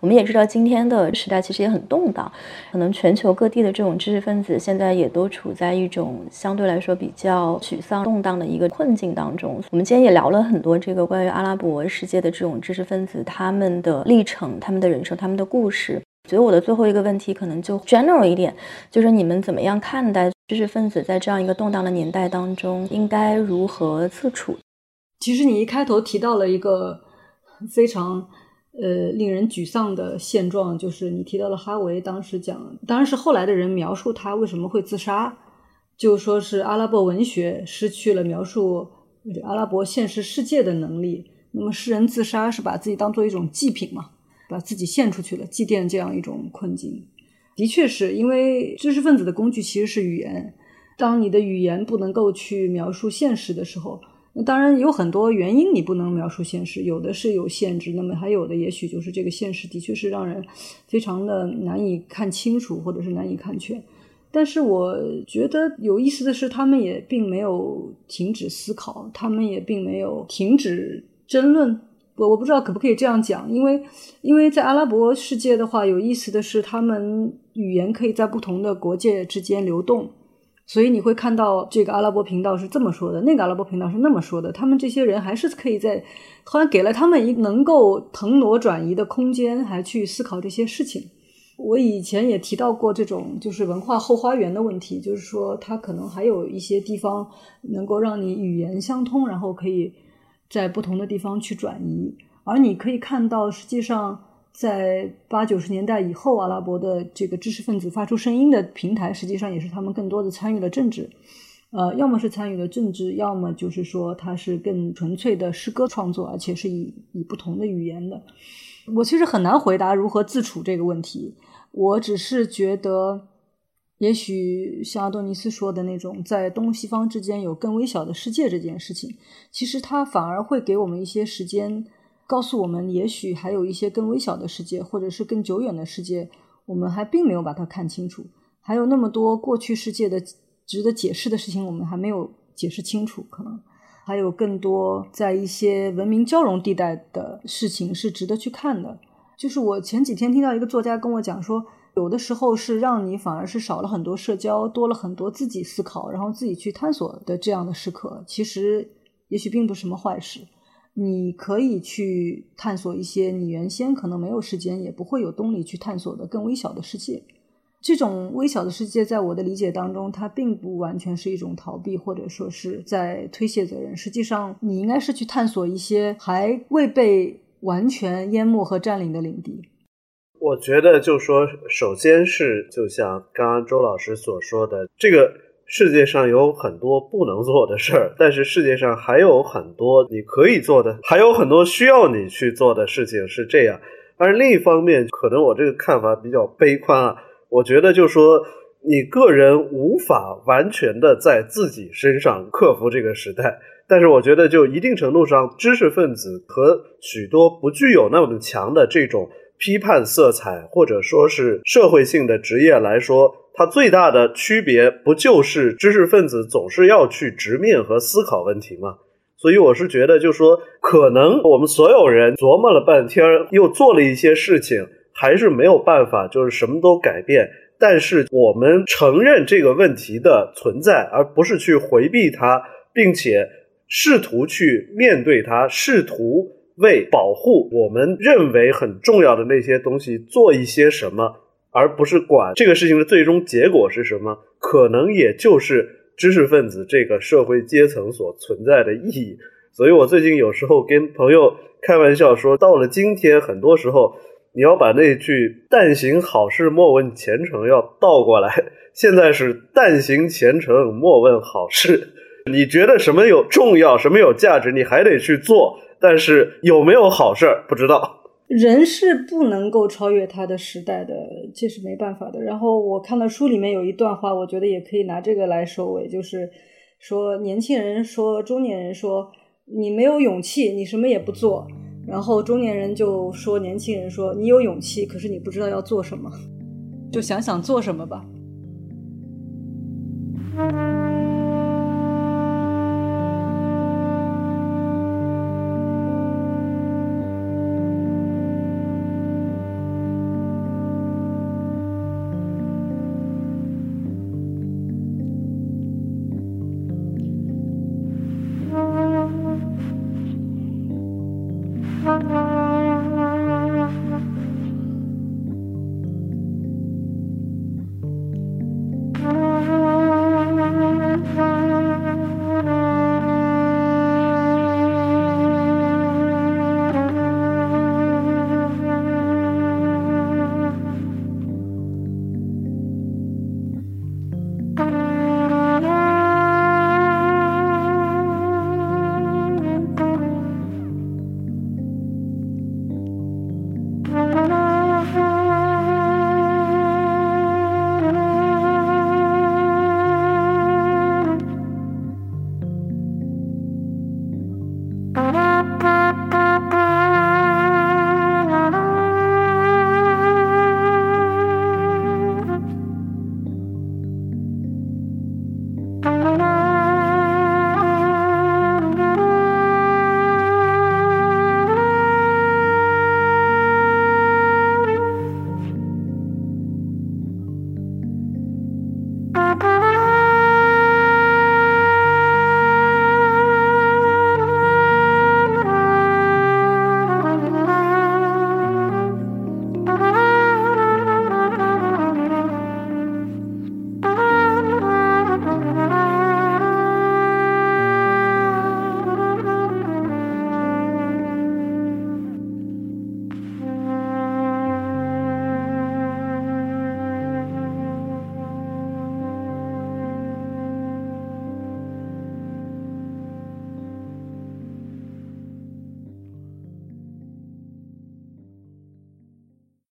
我们也知道，今天的时代其实也很动荡，可能全球各地的这种知识分子现在也都处在一种相对来说比较沮丧、动荡的一个困境当中。我们今天也聊了很多这个关于阿拉伯世界的这种知识分子他们的历程、他们的人生、他们的故事。所以我的最后一个问题可能就 general 一点，就是你们怎么样看待知识分子在这样一个动荡的年代当中应该如何自处？其实你一开头提到了一个非常。呃，令人沮丧的现状就是你提到了哈维当时讲，当然是后来的人描述他为什么会自杀，就说是阿拉伯文学失去了描述阿拉伯现实世界的能力。那么诗人自杀是把自己当做一种祭品嘛，把自己献出去了，祭奠这样一种困境。的确是因为知识分子的工具其实是语言，当你的语言不能够去描述现实的时候。那当然有很多原因，你不能描述现实，有的是有限制，那么还有的也许就是这个现实的确是让人非常的难以看清楚，或者是难以看全。但是我觉得有意思的是，他们也并没有停止思考，他们也并没有停止争论。我我不知道可不可以这样讲，因为因为在阿拉伯世界的话，有意思的是，他们语言可以在不同的国界之间流动。所以你会看到这个阿拉伯频道是这么说的，那个阿拉伯频道是那么说的。他们这些人还是可以在，好像给了他们一能够腾挪转移的空间，还去思考这些事情。我以前也提到过这种就是文化后花园的问题，就是说它可能还有一些地方能够让你语言相通，然后可以在不同的地方去转移。而你可以看到，实际上。在八九十年代以后，阿拉伯的这个知识分子发出声音的平台，实际上也是他们更多的参与了政治，呃，要么是参与了政治，要么就是说它是更纯粹的诗歌创作，而且是以以不同的语言的。我其实很难回答如何自处这个问题，我只是觉得，也许像阿多尼斯说的那种，在东西方之间有更微小的世界这件事情，其实它反而会给我们一些时间，告诉我们，也许还有一些更微小的世界，或者是更久远的世界，我们还并没有把它看清楚，还有那么多过去世界的值得解释的事情，我们还没有解释清楚，可能还有更多在一些文明交融地带的事情是值得去看的。就是我前几天听到一个作家跟我讲说。有的时候是让你反而是少了很多社交，多了很多自己思考，然后自己去探索的这样的时刻，其实也许并不是什么坏事。你可以去探索一些你原先可能没有时间，也不会有动力去探索的更微小的世界。这种微小的世界，在我的理解当中，它并不完全是一种逃避，或者说是在推卸责任。实际上，你应该是去探索一些还未被完全淹没和占领的领地。我觉得，就说，首先是就像刚刚周老师所说的，这个世界上有很多不能做的事儿，但是世界上还有很多你可以做的，还有很多需要你去做的事情是这样。而另一方面，可能我这个看法比较悲观啊，我觉得就说你个人无法完全的在自己身上克服这个时代，但是我觉得就一定程度上，知识分子和许多不具有那么强的这种。批判色彩或者说是社会性的职业来说，它最大的区别不就是知识分子总是要去直面和思考问题吗？所以我是觉得，就说可能我们所有人琢磨了半天，又做了一些事情，还是没有办法，就是什么都改变。但是我们承认这个问题的存在，而不是去回避它，并且试图去面对它，试图。为保护我们认为很重要的那些东西做一些什么，而不是管这个事情的最终结果是什么，可能也就是知识分子这个社会阶层所存在的意义。所以我最近有时候跟朋友开玩笑说，到了今天，很多时候你要把那句“但行好事，莫问前程”要倒过来，现在是“但行前程，莫问好事”。你觉得什么有重要，什么有价值，你还得去做。但是有没有好事儿不知道。人是不能够超越他的时代的，这是没办法的。然后我看到书里面有一段话，我觉得也可以拿这个来收尾，就是说年轻人说中年人说你没有勇气，你什么也不做。然后中年人就说年轻人说你有勇气，可是你不知道要做什么，就想想做什么吧。